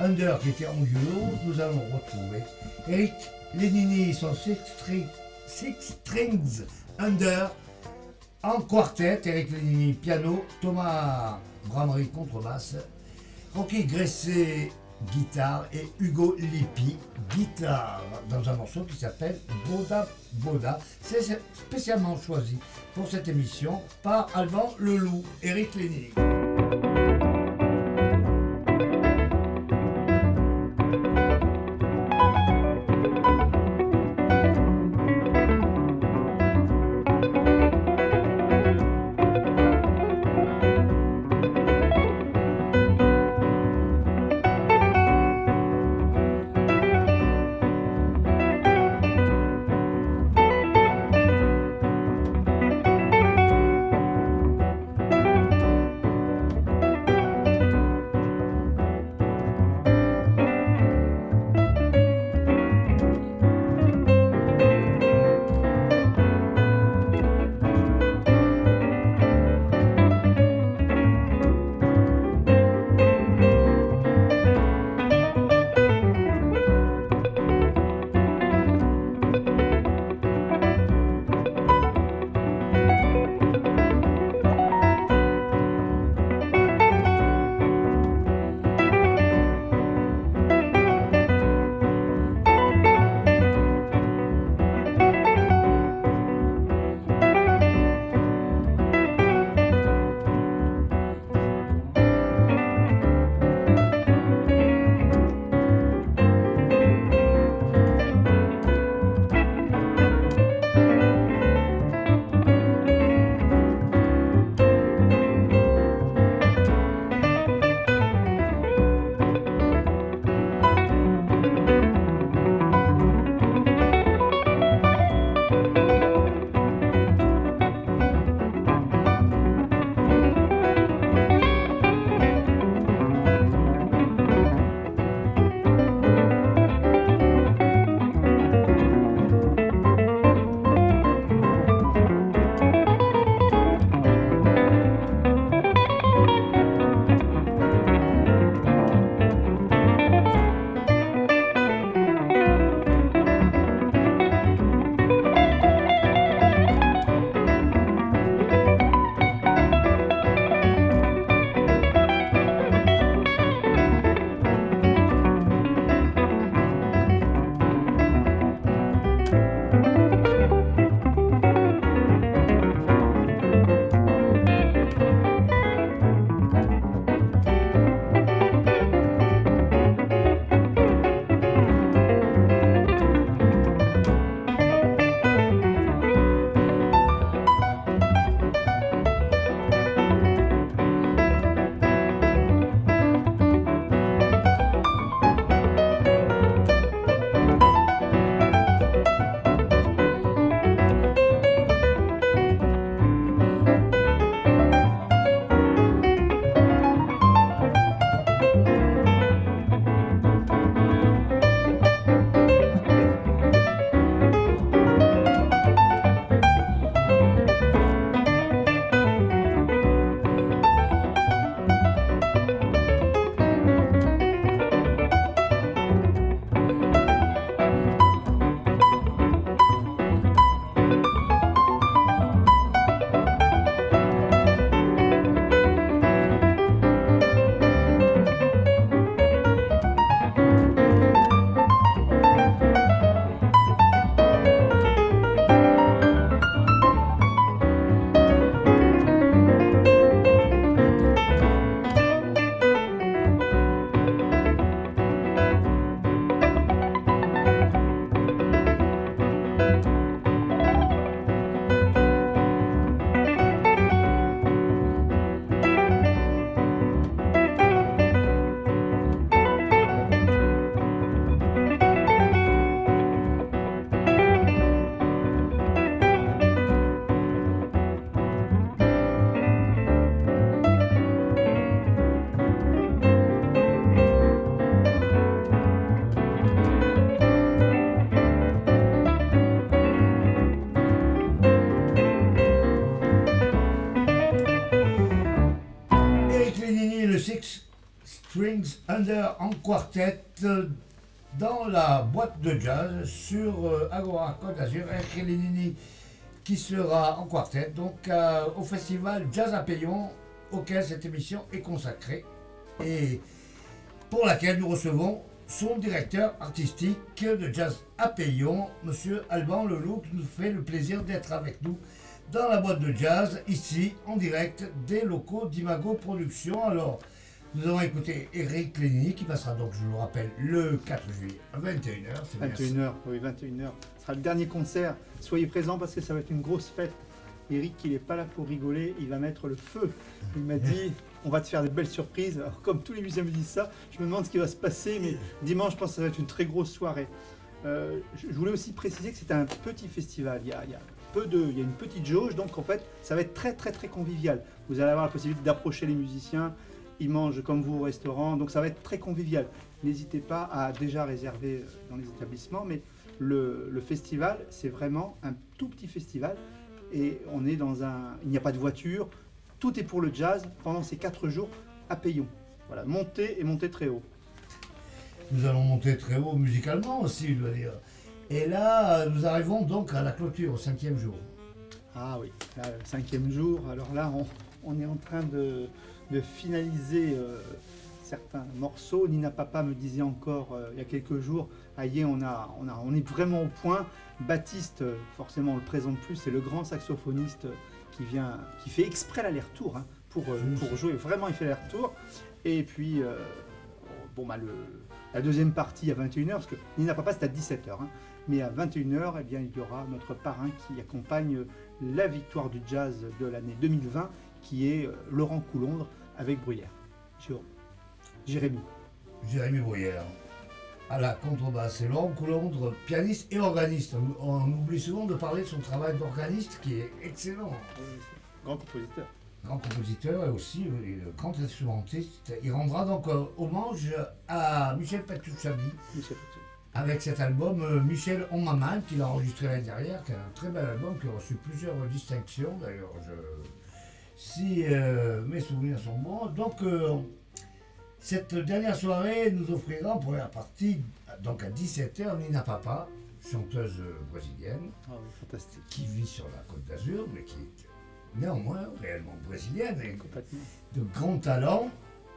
Under qui était en duo. Nous allons retrouver Eric Lenini et son Six, Strings Under en quartet. Eric Lenini piano, Thomas Bramery contrebasse, Rocky Gressé guitare et Hugo Lippi guitare dans un morceau qui s'appelle Boda Boda. C'est spécialement choisi pour cette émission par Alban Leloup, Eric Lénini. En quartet dans la boîte de jazz sur euh, Agora Côte d'Azur. Eric Lénini qui sera en quartet donc euh, au festival Jazz à Payon auquel cette émission est consacrée et pour laquelle nous recevons son directeur artistique de Jazz à Payon, Monsieur Alban Leloup, qui nous fait le plaisir d'être avec nous dans la boîte de jazz, ici, en direct des locaux d'Imago Productions. Alors, nous avons écouté Eric Lénini, qui passera donc, je vous le rappelle, le 4 juillet à 21h. c'est bien ça. 21h, oui, 21h. Ce sera le dernier concert. Soyez présents parce que ça va être une grosse fête. Eric, il n'est pas là pour rigoler, il va mettre le feu. Il m'a dit, on va te faire des belles surprises. Alors, comme tous les musiciens me disent ça, je me demande ce qui va se passer, mais dimanche, je pense que ça va être une très grosse soirée. Euh, je voulais aussi préciser que c'est un petit festival. Il y, a, il y a peu de, il y a une petite jauge, donc en fait, ça va être très très très convivial. Vous allez avoir la possibilité d'approcher les musiciens. Ils mangent comme vous au restaurant, donc ça va être très convivial. N'hésitez pas à déjà réserver euh, dans les établissements, mais le, le festival, c'est vraiment un tout petit festival et on est dans un. Il n'y a pas de voiture, tout est pour le jazz pendant ces quatre jours à Payon. Voilà, monter et monter très haut. Nous allons monter très haut musicalement aussi, je dois dire. Et là, nous arrivons donc à la clôture, au cinquième jour. Ah oui, là, le cinquième jour. Alors là, on, on est en train de, de finaliser euh, certains morceaux. Nina Papa me disait encore euh, il y a quelques jours, aïe, on, a, on, a, on est vraiment au point. Baptiste, euh, forcément, on le présente plus, c'est le grand saxophoniste qui vient, qui fait exprès l'aller-retour hein, pour, Mmh. pour jouer. Vraiment, il fait l'aller-retour. Et puis, euh, bon, bah, le, la deuxième partie à 21h, parce que Nina Papa, c'est à 17h. hein. Mais à 21h, eh bien, il y aura notre parrain qui accompagne la victoire du jazz de l'année 2020, qui est Laurent Coulondre avec Bruyère. Jérôme. Jérémy. Jérémy Bruyère à la contrebasse et Laurent Coulondre, pianiste et organiste. On, on oublie souvent de parler de son travail d'organiste qui est excellent. Grand compositeur. Grand compositeur et aussi euh, grand instrumentiste. Il rendra donc euh, hommage à Michel Petrucciani Michel avec cet album euh, Michel On ma main qu'il a enregistré l'année dernière, qui est un très bel album qui a reçu plusieurs distinctions d'ailleurs. Je... Si euh, mes souvenirs sont bons. Donc euh, cette dernière soirée nous offrira en première partie, donc à 17h, Nina Papa, chanteuse euh, brésilienne, Ah oui, fantastique. qui vit sur la côte d'Azur, mais qui est néanmoins réellement brésilienne et de grand talent.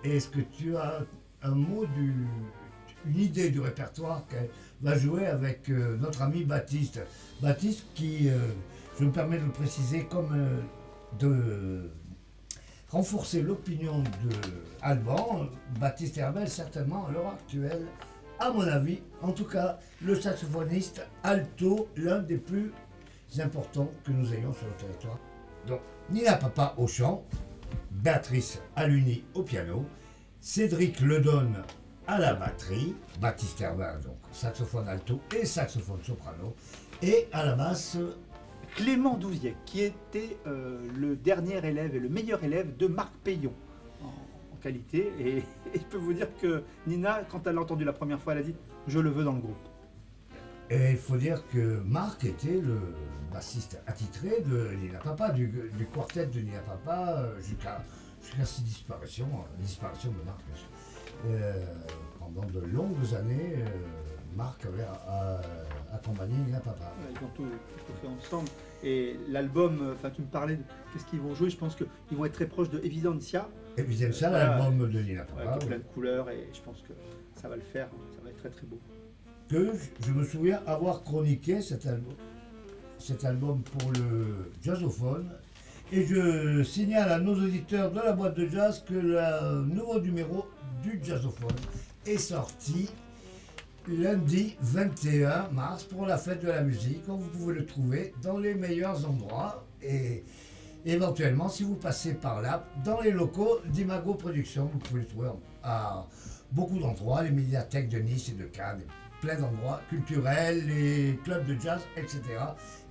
Est-ce que tu as un mot, du, une idée du répertoire qu'elle va jouer avec euh, notre ami Baptiste? Baptiste qui, euh, je me permets de le préciser, comme euh, de renforcer l'opinion de Alban, Baptiste Herbel certainement à l'heure actuelle, à mon avis, en tout cas, le saxophoniste alto, l'un des plus importants que nous ayons sur le territoire. Donc, Nina Papa au chant, Béatrice Aluni au piano, Cédric Ledonne à la batterie, Baptiste Herbin, donc saxophone alto et saxophone soprano, et à la basse, Clément Douziec, qui était euh, le dernier élève et le meilleur élève de Marc Payon en, qualité. Et, je peux vous dire que Nina, quand elle l'a entendu la première fois, elle a dit Je le veux dans le groupe. et il faut dire que Marc était le bassiste attitré de Nina Papa, du, quartet de Nina Papa, euh, jusqu'à jusqu'à sa disparition, euh, disparition de Marc, pendant de longues années, Marc avait euh, accompagné Nina Papa. Ils ont tout, tout fait ensemble. Et l'album, euh, enfin, tu me parlais de qu'est-ce qu'ils vont jouer. Je pense qu'ils vont être très proches de Evidencia, Voilà. l'album de Nina Papa. est plein de couleurs. Et je pense que ça va le faire. Ça va être très très beau. que je me souviens avoir chroniqué cet album, cet album pour le jazzophone. Et je signale à nos auditeurs de la boîte de jazz que le nouveau numéro du jazzophone est sorti lundi 21 mars pour la fête de la musique. Vous pouvez le trouver dans les meilleurs endroits et éventuellement, si vous passez par là, dans les locaux d'Imago Productions, vous pouvez le trouver à beaucoup d'endroits, les médiathèques de Nice et de Cannes, plein d'endroits culturels, les clubs de jazz, etc.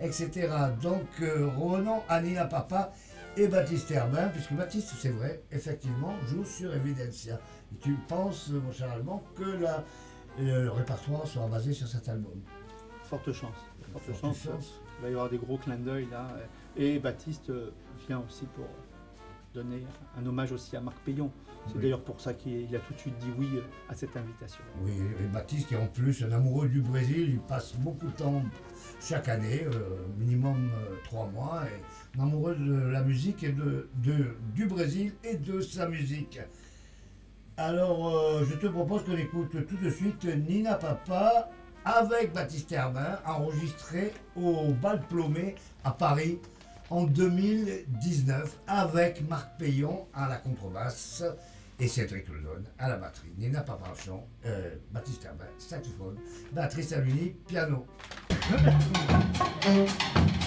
etc. Donc, euh, Ronan, Anina Papa et Baptiste Herbin, puisque Baptiste, c'est vrai, effectivement, joue sur Evidencia. Tu penses, mon cher Allemand, que la, le répertoire sera basé sur cet album Forte chance. Forte, Forte chance. chance. Il va y avoir des gros clins d'œil là. Et Baptiste euh, vient aussi pour donner un hommage aussi à Marc Payon. C'est Oui. d'ailleurs pour ça qu'il il a tout de suite dit oui euh, à cette invitation. Oui, et Baptiste qui est en plus un amoureux du Brésil, il passe beaucoup de temps chaque année, euh, minimum euh, trois mois, et un amoureux de la musique et de, de- du Brésil et de sa musique. Alors, euh, je te propose qu'on écoute tout de suite Nina Papa avec Baptiste Herbin, enregistré au Bal Plomé à Paris en 2019 avec Marc Payon à la contrebasse et Cédric Ledon à la batterie. Nina Papa chant, euh, Baptiste Herbin, saxophone, Béatrice Aluni, piano.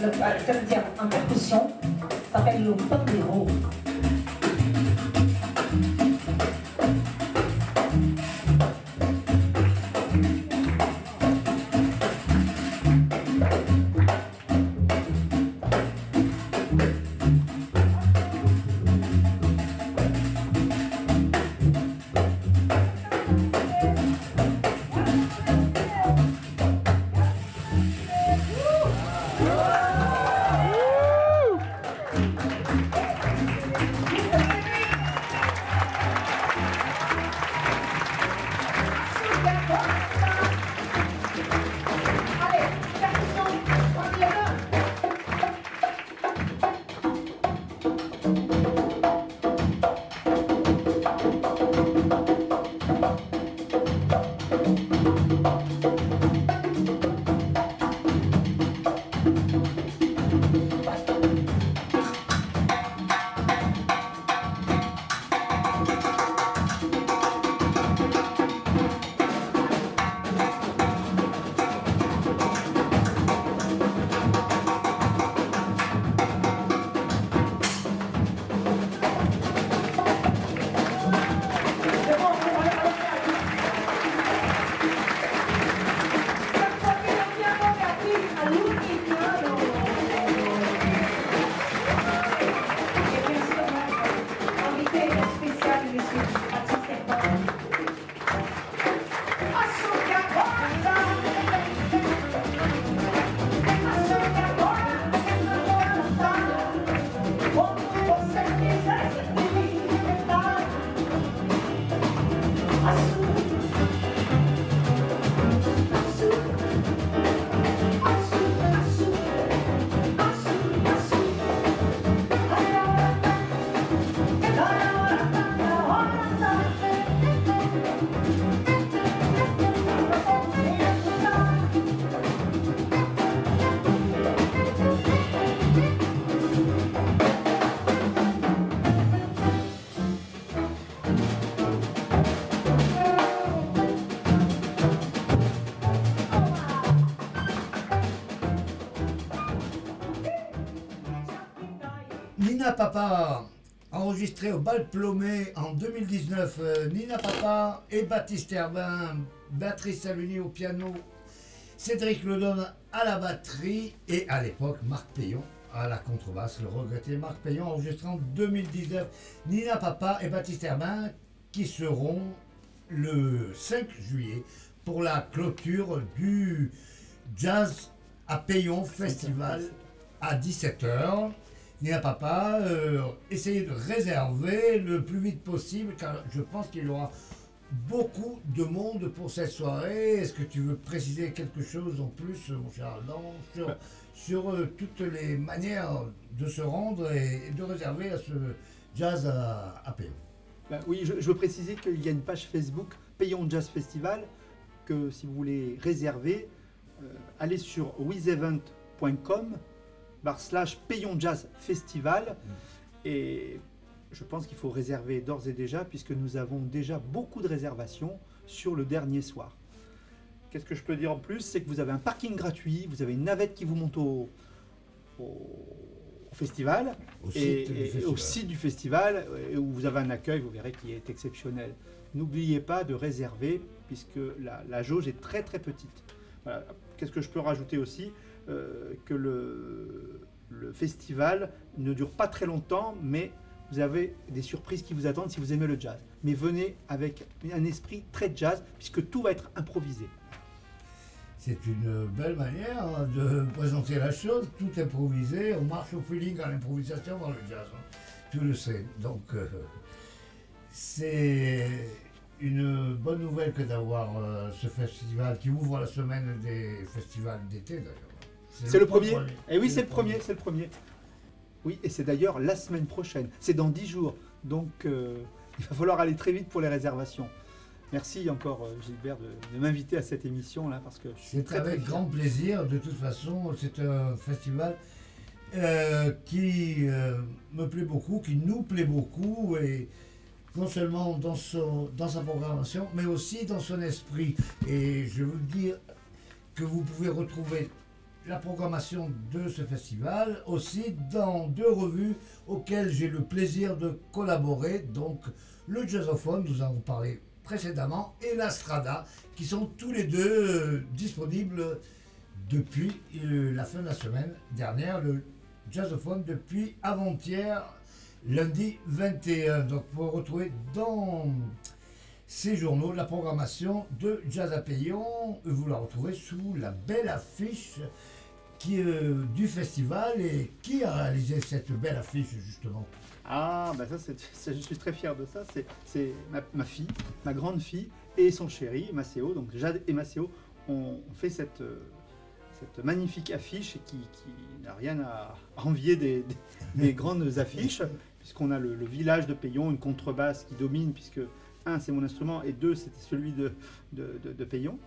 jouer, le, à- Papa, enregistré au Bal Plomé en 2019. Euh, Nina Papa et Baptiste Herbin, Béatrice Saluni au piano, Cédric Ledon à la batterie et à l'époque Marc Payon à la contrebasse, le regretté Marc Payon, enregistré en 2019. Nina Papa et Baptiste Herbin qui seront le 5 juillet pour la clôture du Jazz à Payon Festival à 17h. Nina Papa, euh, essayez de réserver le plus vite possible car je pense qu'il y aura beaucoup de monde pour cette soirée. Est-ce que tu veux préciser quelque chose en plus, mon cher Adam, sur, euh, toutes les manières de se rendre et, de réserver à ce jazz à, à Péon Ben oui, je, je veux préciser qu'il y a une page Facebook Payons Jazz Festival que si vous voulez réserver, euh, allez sur wizevent.com barre slash Payons Jazz Festival et je pense qu'il faut réserver d'ores et déjà puisque nous avons déjà beaucoup de réservations sur le dernier soir. Qu'est-ce que je peux dire en plus? C'est que vous avez un parking gratuit, vous avez une navette qui vous monte au, festival Au et, site du et festival. au site du festival euh, où vous avez un accueil, vous verrez qui est exceptionnel. N'oubliez pas de réserver puisque la, la jauge est très très petite. Voilà. Qu'est-ce que je peux rajouter aussi? Euh, Que le, festival ne dure pas très longtemps, mais vous avez des surprises qui vous attendent si vous aimez le jazz. Mais venez avec un esprit très jazz puisque tout va être improvisé. C'est une belle manière de présenter la chose, tout improvisé, on marche au feeling à l'improvisation dans le jazz, hein. tu le sais. Donc euh, c'est une bonne nouvelle que d'avoir euh, ce festival qui ouvre la semaine des festivals d'été d'ailleurs. C'est le premier Eh oui, c'est le premier, c'est le premier. Oui, et c'est d'ailleurs la semaine prochaine. C'est dans 10 jours. Donc, euh, il va falloir aller très vite pour les réservations. Merci encore, euh, Gilbert, de, de m'inviter à cette émission-là, parce que je suis C'est très, avec grand plaisir. De toute façon, c'est un festival euh, qui euh, me plaît beaucoup, qui nous plaît beaucoup, et non seulement dans, son, dans sa programmation, mais aussi dans son esprit. Et je veux dire que vous pouvez retrouver la programmation de ce festival aussi dans deux revues auxquelles j'ai le plaisir de collaborer. Donc, le Jazzophone, nous avons parlé précédemment, et la Strada, qui sont tous les deux euh, disponibles depuis euh, la fin de la semaine dernière. Le Jazzophone depuis avant-hier, lundi 21. Donc, pour retrouver dans ces journaux la programmation de Jazz à Payon, vous la retrouvez sous la belle affiche qui, euh, du festival. Et qui a réalisé cette belle affiche, justement Ah, bah ça, je suis très fier de ça. C'est, ma, ma fille, ma grande fille et son chéri, Maceo. Donc Jade et Maceo ont fait cette, euh, cette magnifique affiche qui, qui n'a rien à envier des, des- des grandes affiches, puisqu'on a le, le village de Payon, une contrebasse qui domine, puisque un, c'est mon instrument, et deux, c'était celui de, de, de- de Payon.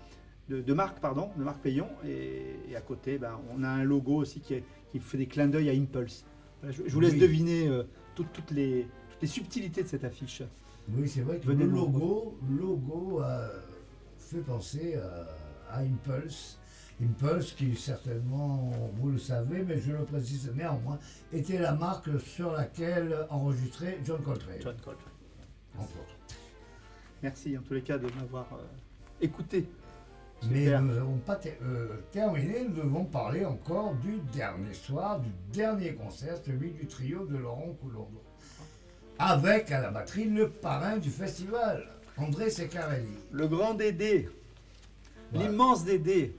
De, de Marc, pardon, de Marc Payon. Et, et à côté, ben, on a un logo aussi qui, est- qui fait des clins d'œil à Impulse. Voilà, je, je vous laisse Oui. deviner euh, toutes, toutes les, toutes les subtilités de cette affiche. Oui, c'est vrai que Venez le logo, logo euh, fait penser euh, à Impulse. Impulse, qui certainement, vous le savez, mais je le précise néanmoins, était la marque sur laquelle enregistrait John Coltrane, John Coltrane. entre autres. Merci en tous les cas de m'avoir euh, écouté. Mais Super. nous n'avons pas euh, terminé, nous devons parler encore du dernier soir, du dernier concert, celui du trio de Laurent Coulombo. Avec à la batterie le parrain du festival, André Secarelli. Le grand Dédé, Voilà. l'immense Dédé.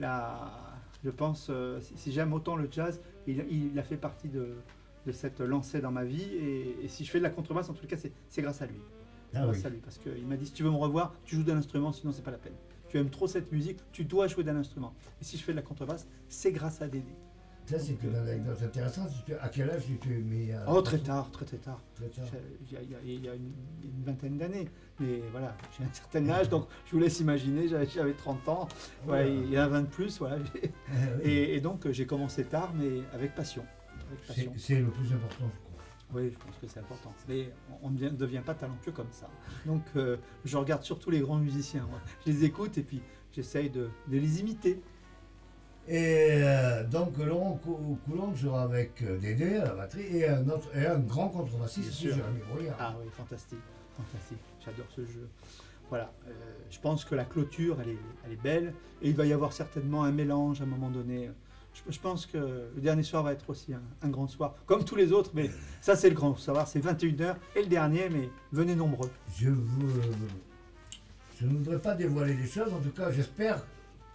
La, je pense, euh, si, j'aime autant le jazz, il, il a fait partie de, de cette lancée dans ma vie. Et, et si je fais de la contrebasse, en tout cas, c'est c'est grâce à lui. Ah grâce oui. à lui. Parce qu'il m'a dit si tu veux me revoir, tu joues d'un instrument, sinon c'est pas la peine. Tu aimes trop cette musique, tu dois jouer d'un instrument. Et si je fais de la contrebasse, c'est grâce à Dédé. Ça, c'est une anecdote intéressante. À quel âge tu t'es mis à... Oh, très tard, très très tard. Très tard. Il y a, il y une, une vingtaine d'années. Mais voilà, j'ai un certain âge, donc je vous laisse imaginer, j'avais j'avais 30 ans, il y a 20 de plus, voilà. oui. Et, et donc euh, j'ai commencé tard, mais avec passion. Avec C'est passion. c'est le plus important, je crois. Oui, je pense que c'est important. Mais on ne devient pas talentueux comme ça. Donc euh, je regarde surtout les grands musiciens. moi. Je les écoute et puis j'essaye de, de les imiter. Et euh, donc, Laurent Cou- Coulomb sera avec euh, Dédé à la batterie et un, autre, et un grand contrebassiste. Jérémy. Ah oui, fantastique, fantastique. J'adore ce jeu. Voilà, euh, je pense que la clôture, elle est, elle est belle. Et il va y avoir certainement un mélange à un moment donné. Je, pense que le dernier soir va être aussi un, grand soir, comme tous les autres. Mais ça, c'est le grand soir. C'est 21h et le dernier, mais venez nombreux. Je vous, ne voudrais pas dévoiler des choses, en tout cas, j'espère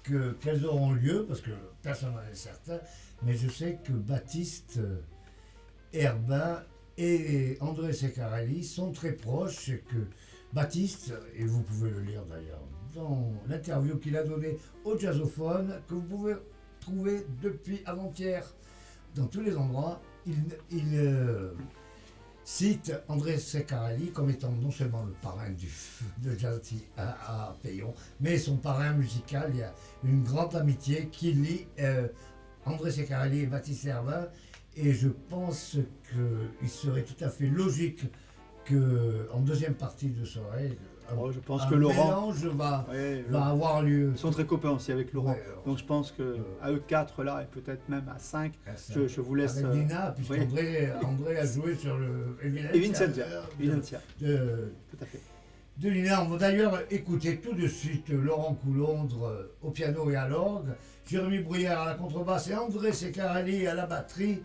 que- qu'elles auront lieu, parce que personne n'en est certain, mais je sais que Baptiste Herbin et André Secarelli sont très proches, et que Baptiste, et vous pouvez le lire d'ailleurs dans l'interview qu'il a donnée au Jazzophone, que vous pouvez trouver depuis avant-hier dans tous les endroits, il, euh, cite André Secarelli comme étant non seulement le parrain du, de à, à Payon, mais son parrain musical. Il y a une grande amitié qui lie euh, André Secarelli et Baptiste Herbin. Et je pense qu'il serait tout à fait logique qu'en deuxième partie de soirée, Oh, je pense un que Laurent. mélange va, Ouais, va avoir lieu. Ils sont très copains aussi avec Laurent. Ouais, alors, Donc je pense que à eux quatre là, et peut-être même à 5, ça- je, je vous laisse. avec euh, Nina, puisqu'André André a joué sur le de- Evidentia, de, tout à fait. de Lina. On va d'ailleurs écouter tout de suite Laurent Coulondre euh, au piano et à l'orgue, Jérémy Bruyère à la contrebasse et André Secarelli à la batterie.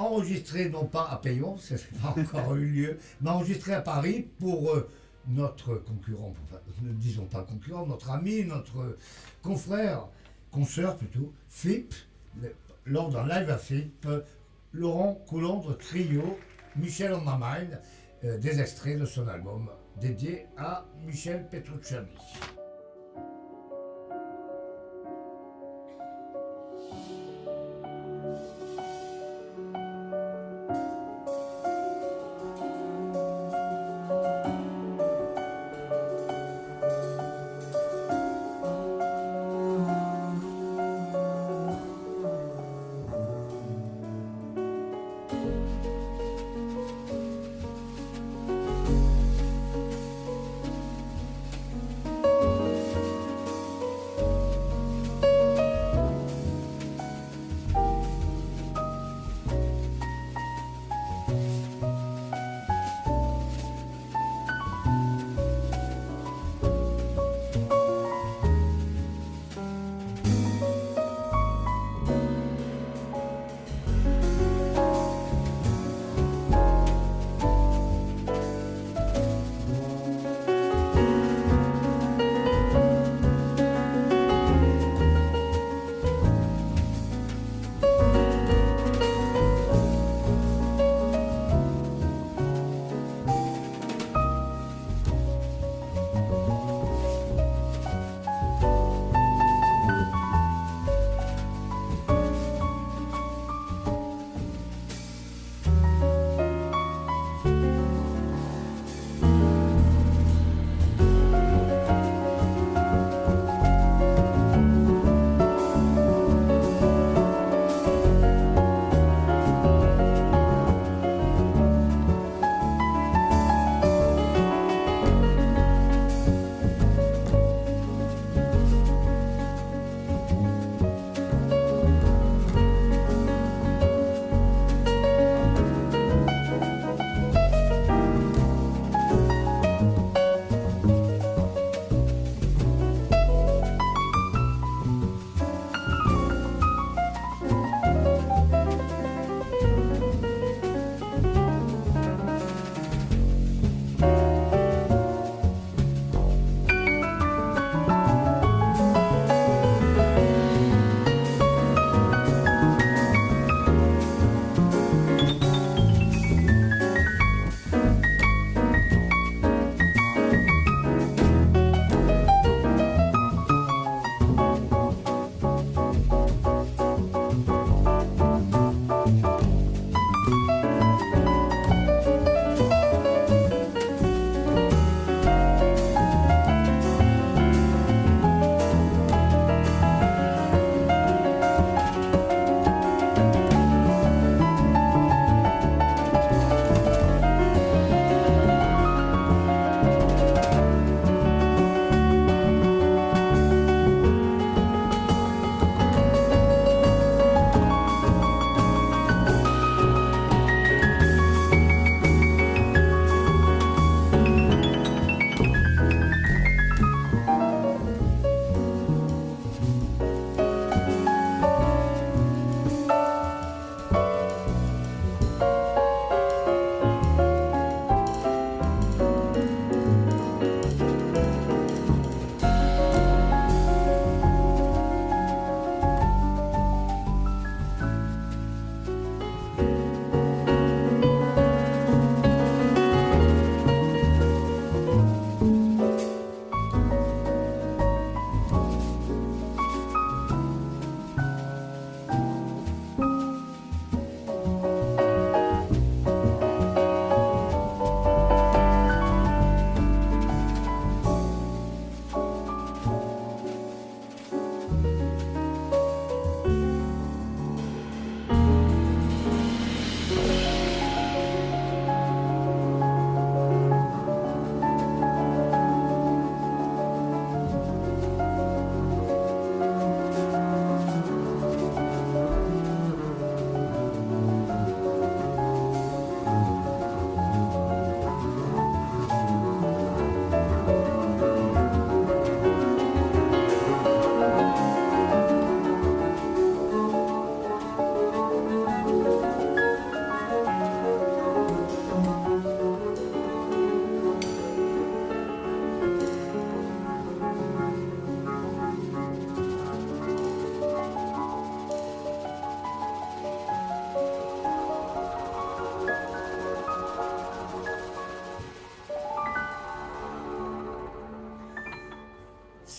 Enregistré non pas à Payon, ça n'a pas encore eu lieu, mais enregistré à Paris pour euh, notre concurrent, ne disons pas concurrent, notre ami, notre confrère, consoeur plutôt, FIP, lors d'un live à FIP, Laurent Coulondre Trio, Michel on my euh, des extraits de son album dédié à Michel Petrucciani.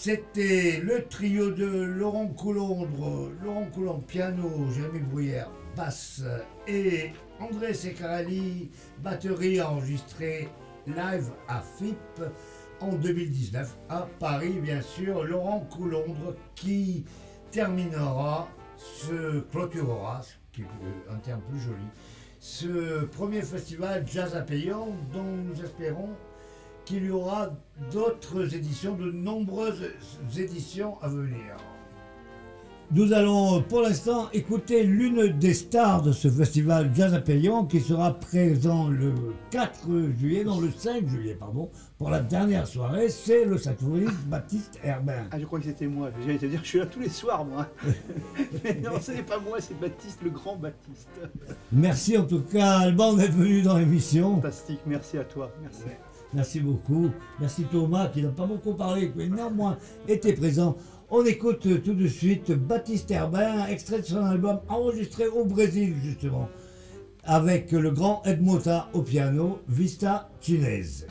C'était le trio de Laurent Coulombre, Laurent Coulombre piano, Jérémy Bruyère basse et André Secarelli batterie enregistrée live à FIP en 2019 à Paris bien sûr. Laurent Coulombre qui terminera, se clôturera, ce qui est un terme plus joli, ce premier festival Jazz à Payant dont nous espérons qu'il y aura d'autres éditions, de nombreuses éditions à venir. Nous allons pour l'instant écouter l'une des stars de ce festival Jazz à Payant qui sera présent le 4 juillet, non le 5 juillet, pardon, pour la dernière soirée. C'est le saxophoniste Baptiste Herbin. Ah, je crois que c'était moi. J'allais te dire, je suis là tous les soirs, moi. Mais non, ce n'est pas moi, c'est Baptiste, le grand Baptiste. Merci en tout cas, Alban, d'être venu dans l'émission. Fantastique, merci à toi. Merci. Merci beaucoup. Merci Thomas qui n'a pas beaucoup parlé, qui néanmoins était présent. On écoute euh, tout de suite Baptiste Herbin, extrait de son album enregistré au Brésil justement, avec le grand Ed Mota au piano, Vista Chinaise.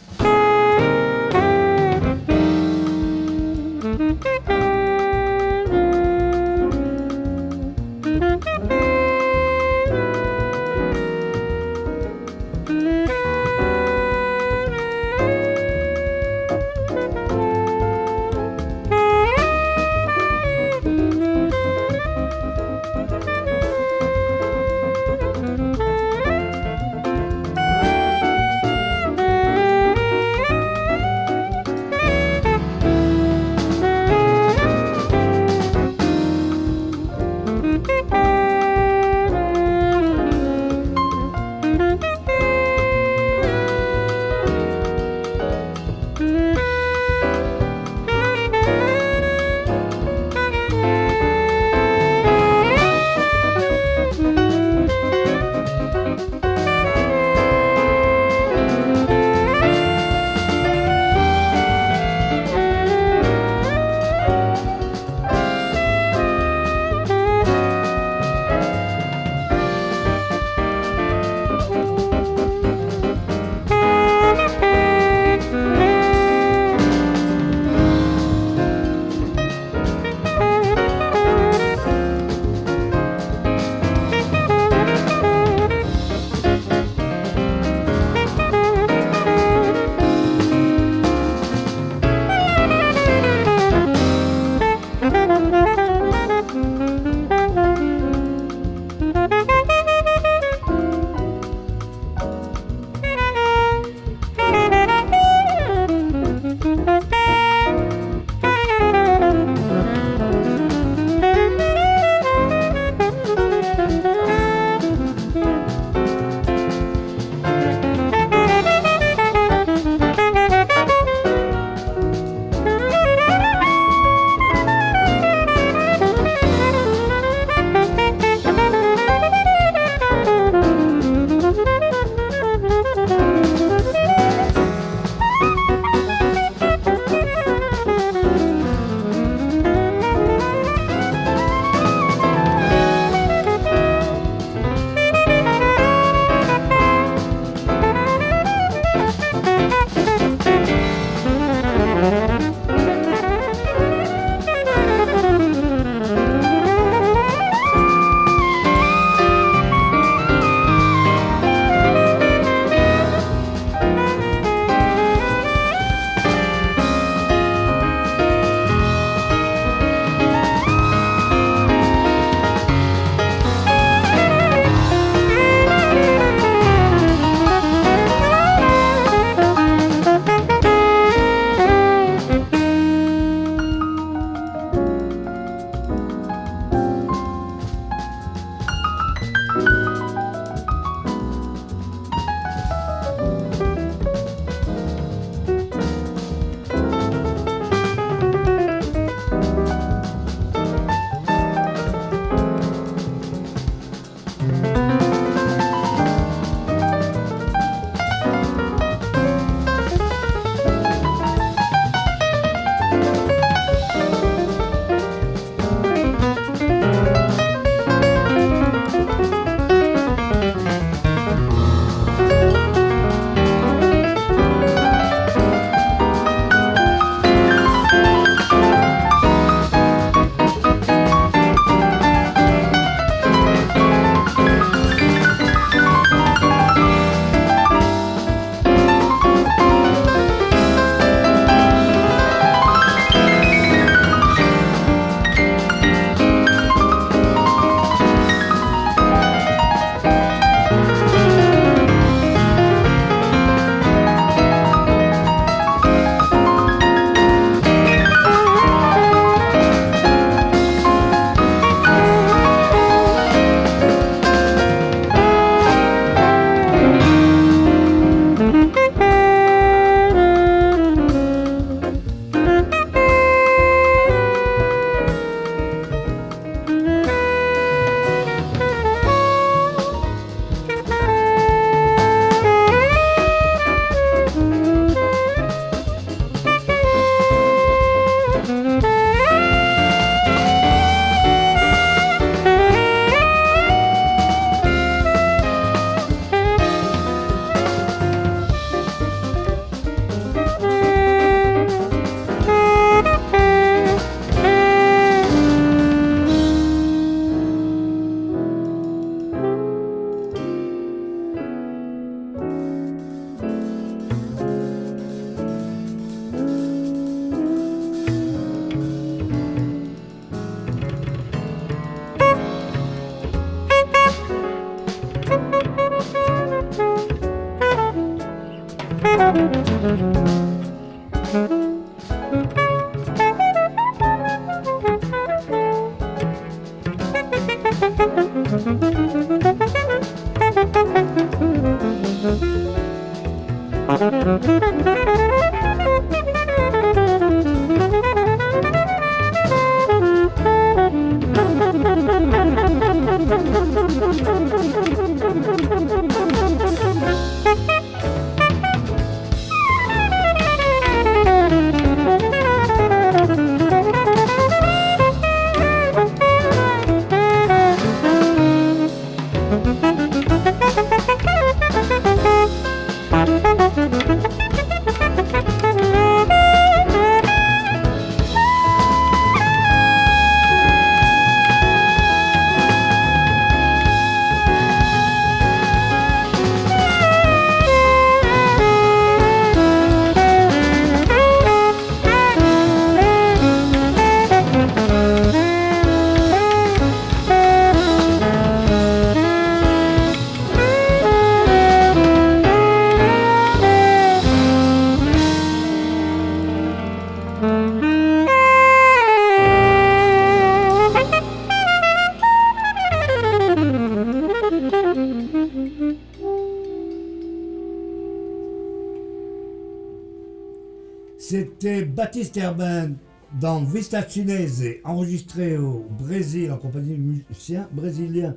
Baptiste Herbin dans Vista Chinese, enregistré au Brésil en compagnie de musiciens brésiliens.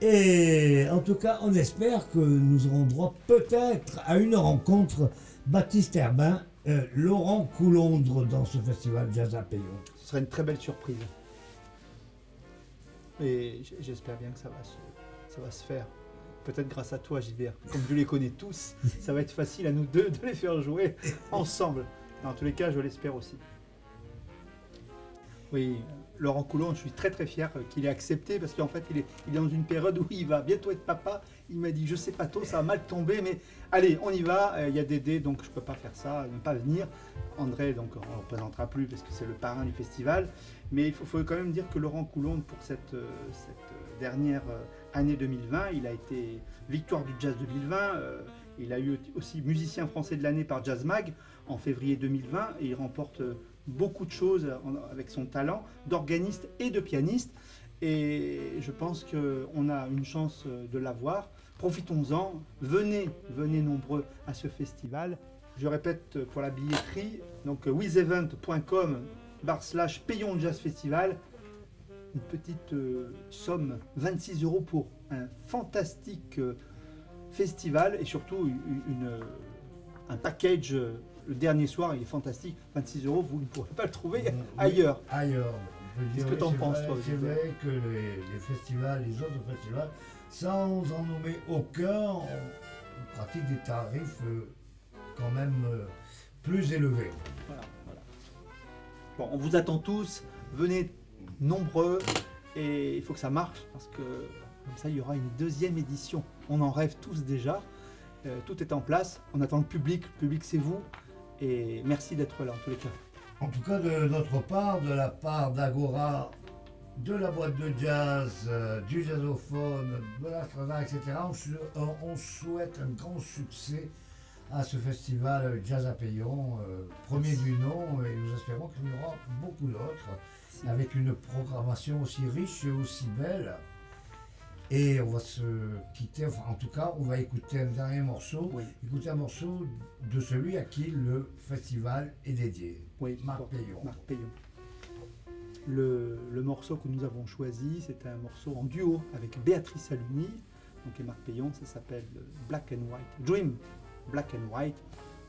Et en tout cas, on espère que nous aurons droit peut-être à une rencontre Baptiste Herbin, euh, Laurent Coulondre dans ce festival Jazz à Payon. Ce serait une très belle surprise. Et j'espère bien que ça va se, faire. Peut-être grâce à toi, Gilbert. Comme je les connais tous, ça va être facile à nous deux de les faire jouer ensemble. Dans tous les cas, je l'espère aussi. Oui, Laurent Coulon, je suis très très fier qu'il ait accepté parce qu'en fait, il est, dans une période où il va bientôt être papa. Il m'a dit, je sais pas trop, ça va mal tomber, mais allez, on y va. Euh, Il y a Dédé, donc je peux pas faire ça, ne pas venir. André, donc on ne représentera plus parce que c'est le parrain du festival. Mais il faut, quand même dire que Laurent Coulon, pour cette, euh, euh, dernière année 2020, il a été victoire du Jazz 2020. euh, il a eu aussi musicien français de l'année par Jazz Mag en février 2020 et il remporte euh, beaucoup de choses en- avec son talent d'organiste et de pianiste. Et je pense qu'on a une chance euh, de l'avoir. Profitons-en, venez, venez nombreux à ce festival. Je répète euh, pour la billetterie, donc euh, withevent.com barre slash payons jazz festival. Une petite euh, somme, 26 euros pour un fantastique euh, festival et surtout une, euh, un package euh, le dernier soir, il est fantastique. 26 euros, vous ne pourrez pas le trouver Oui, ailleurs. Ailleurs. Je Qu'est-ce que t'en c'est penses, vrai- toi, C'est vrai que les, les festivals, les autres festivals, sans en nommer aucun, on, on pratique des tarifs euh, quand même euh, plus élevés. Voilà, voilà. Bon, on vous attend tous, venez nombreux et il faut que ça marche parce que comme ça il y aura une deuxième édition. On en rêve tous déjà. Euh, tout est en place. On attend le public. Le public c'est vous. Et merci d'être là en tous les cas. En tout cas, de notre part, de la part d'Agora, de la boîte de jazz, euh, du jazzophone, de la Strada, etc., on, sou- on- on souhaite un grand succès à ce festival Jazz à Payon, euh, premier du nom, et nous espérons qu'il y en aura beaucoup d'autres, avec une programmation aussi riche et aussi belle. Et on va se quitter, enfin en tout cas, on va écouter un dernier morceau, Oui. écouter un morceau de celui à qui le festival est dédié. Oui, Marc Payon. Marc Payon. Le, le morceau que nous avons choisi, c'était un morceau en duo avec Béatrice Aluni, donc et Marc Payon, ça s'appelle Black and White, Dream Black and White.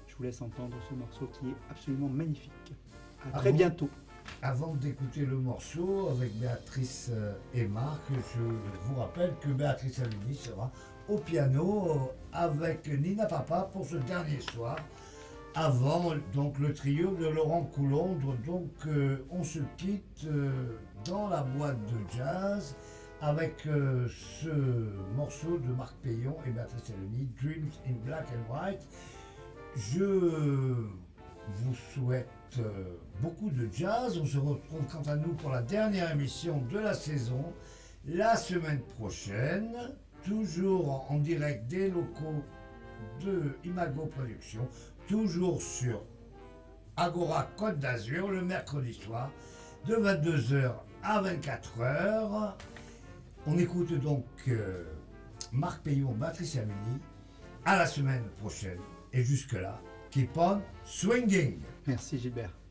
Je vous laisse entendre ce morceau qui est absolument magnifique. À Ah très bon? bientôt. Avant d'écouter le morceau avec Béatrice euh, et Marc, je vous rappelle que Béatrice Aluni sera au piano euh, avec Nina Papa pour ce dernier soir, avant donc le trio de Laurent Coulondre. Donc euh, on se quitte dans la boîte de jazz avec ce morceau de Marc Payon et Béatrice Aluni, Dreams in Black and White. Je vous souhaite beaucoup de jazz. On se retrouve quant à nous pour la dernière émission de la saison la semaine prochaine, toujours en direct des locaux de Imago Productions toujours sur Agora Côte d'Azur le mercredi soir de 22h à 24h. On écoute donc euh, Marc Payon, Patricia Mini. À la semaine prochaine. Et jusque-là, keep on swinging. Merci Gilbert.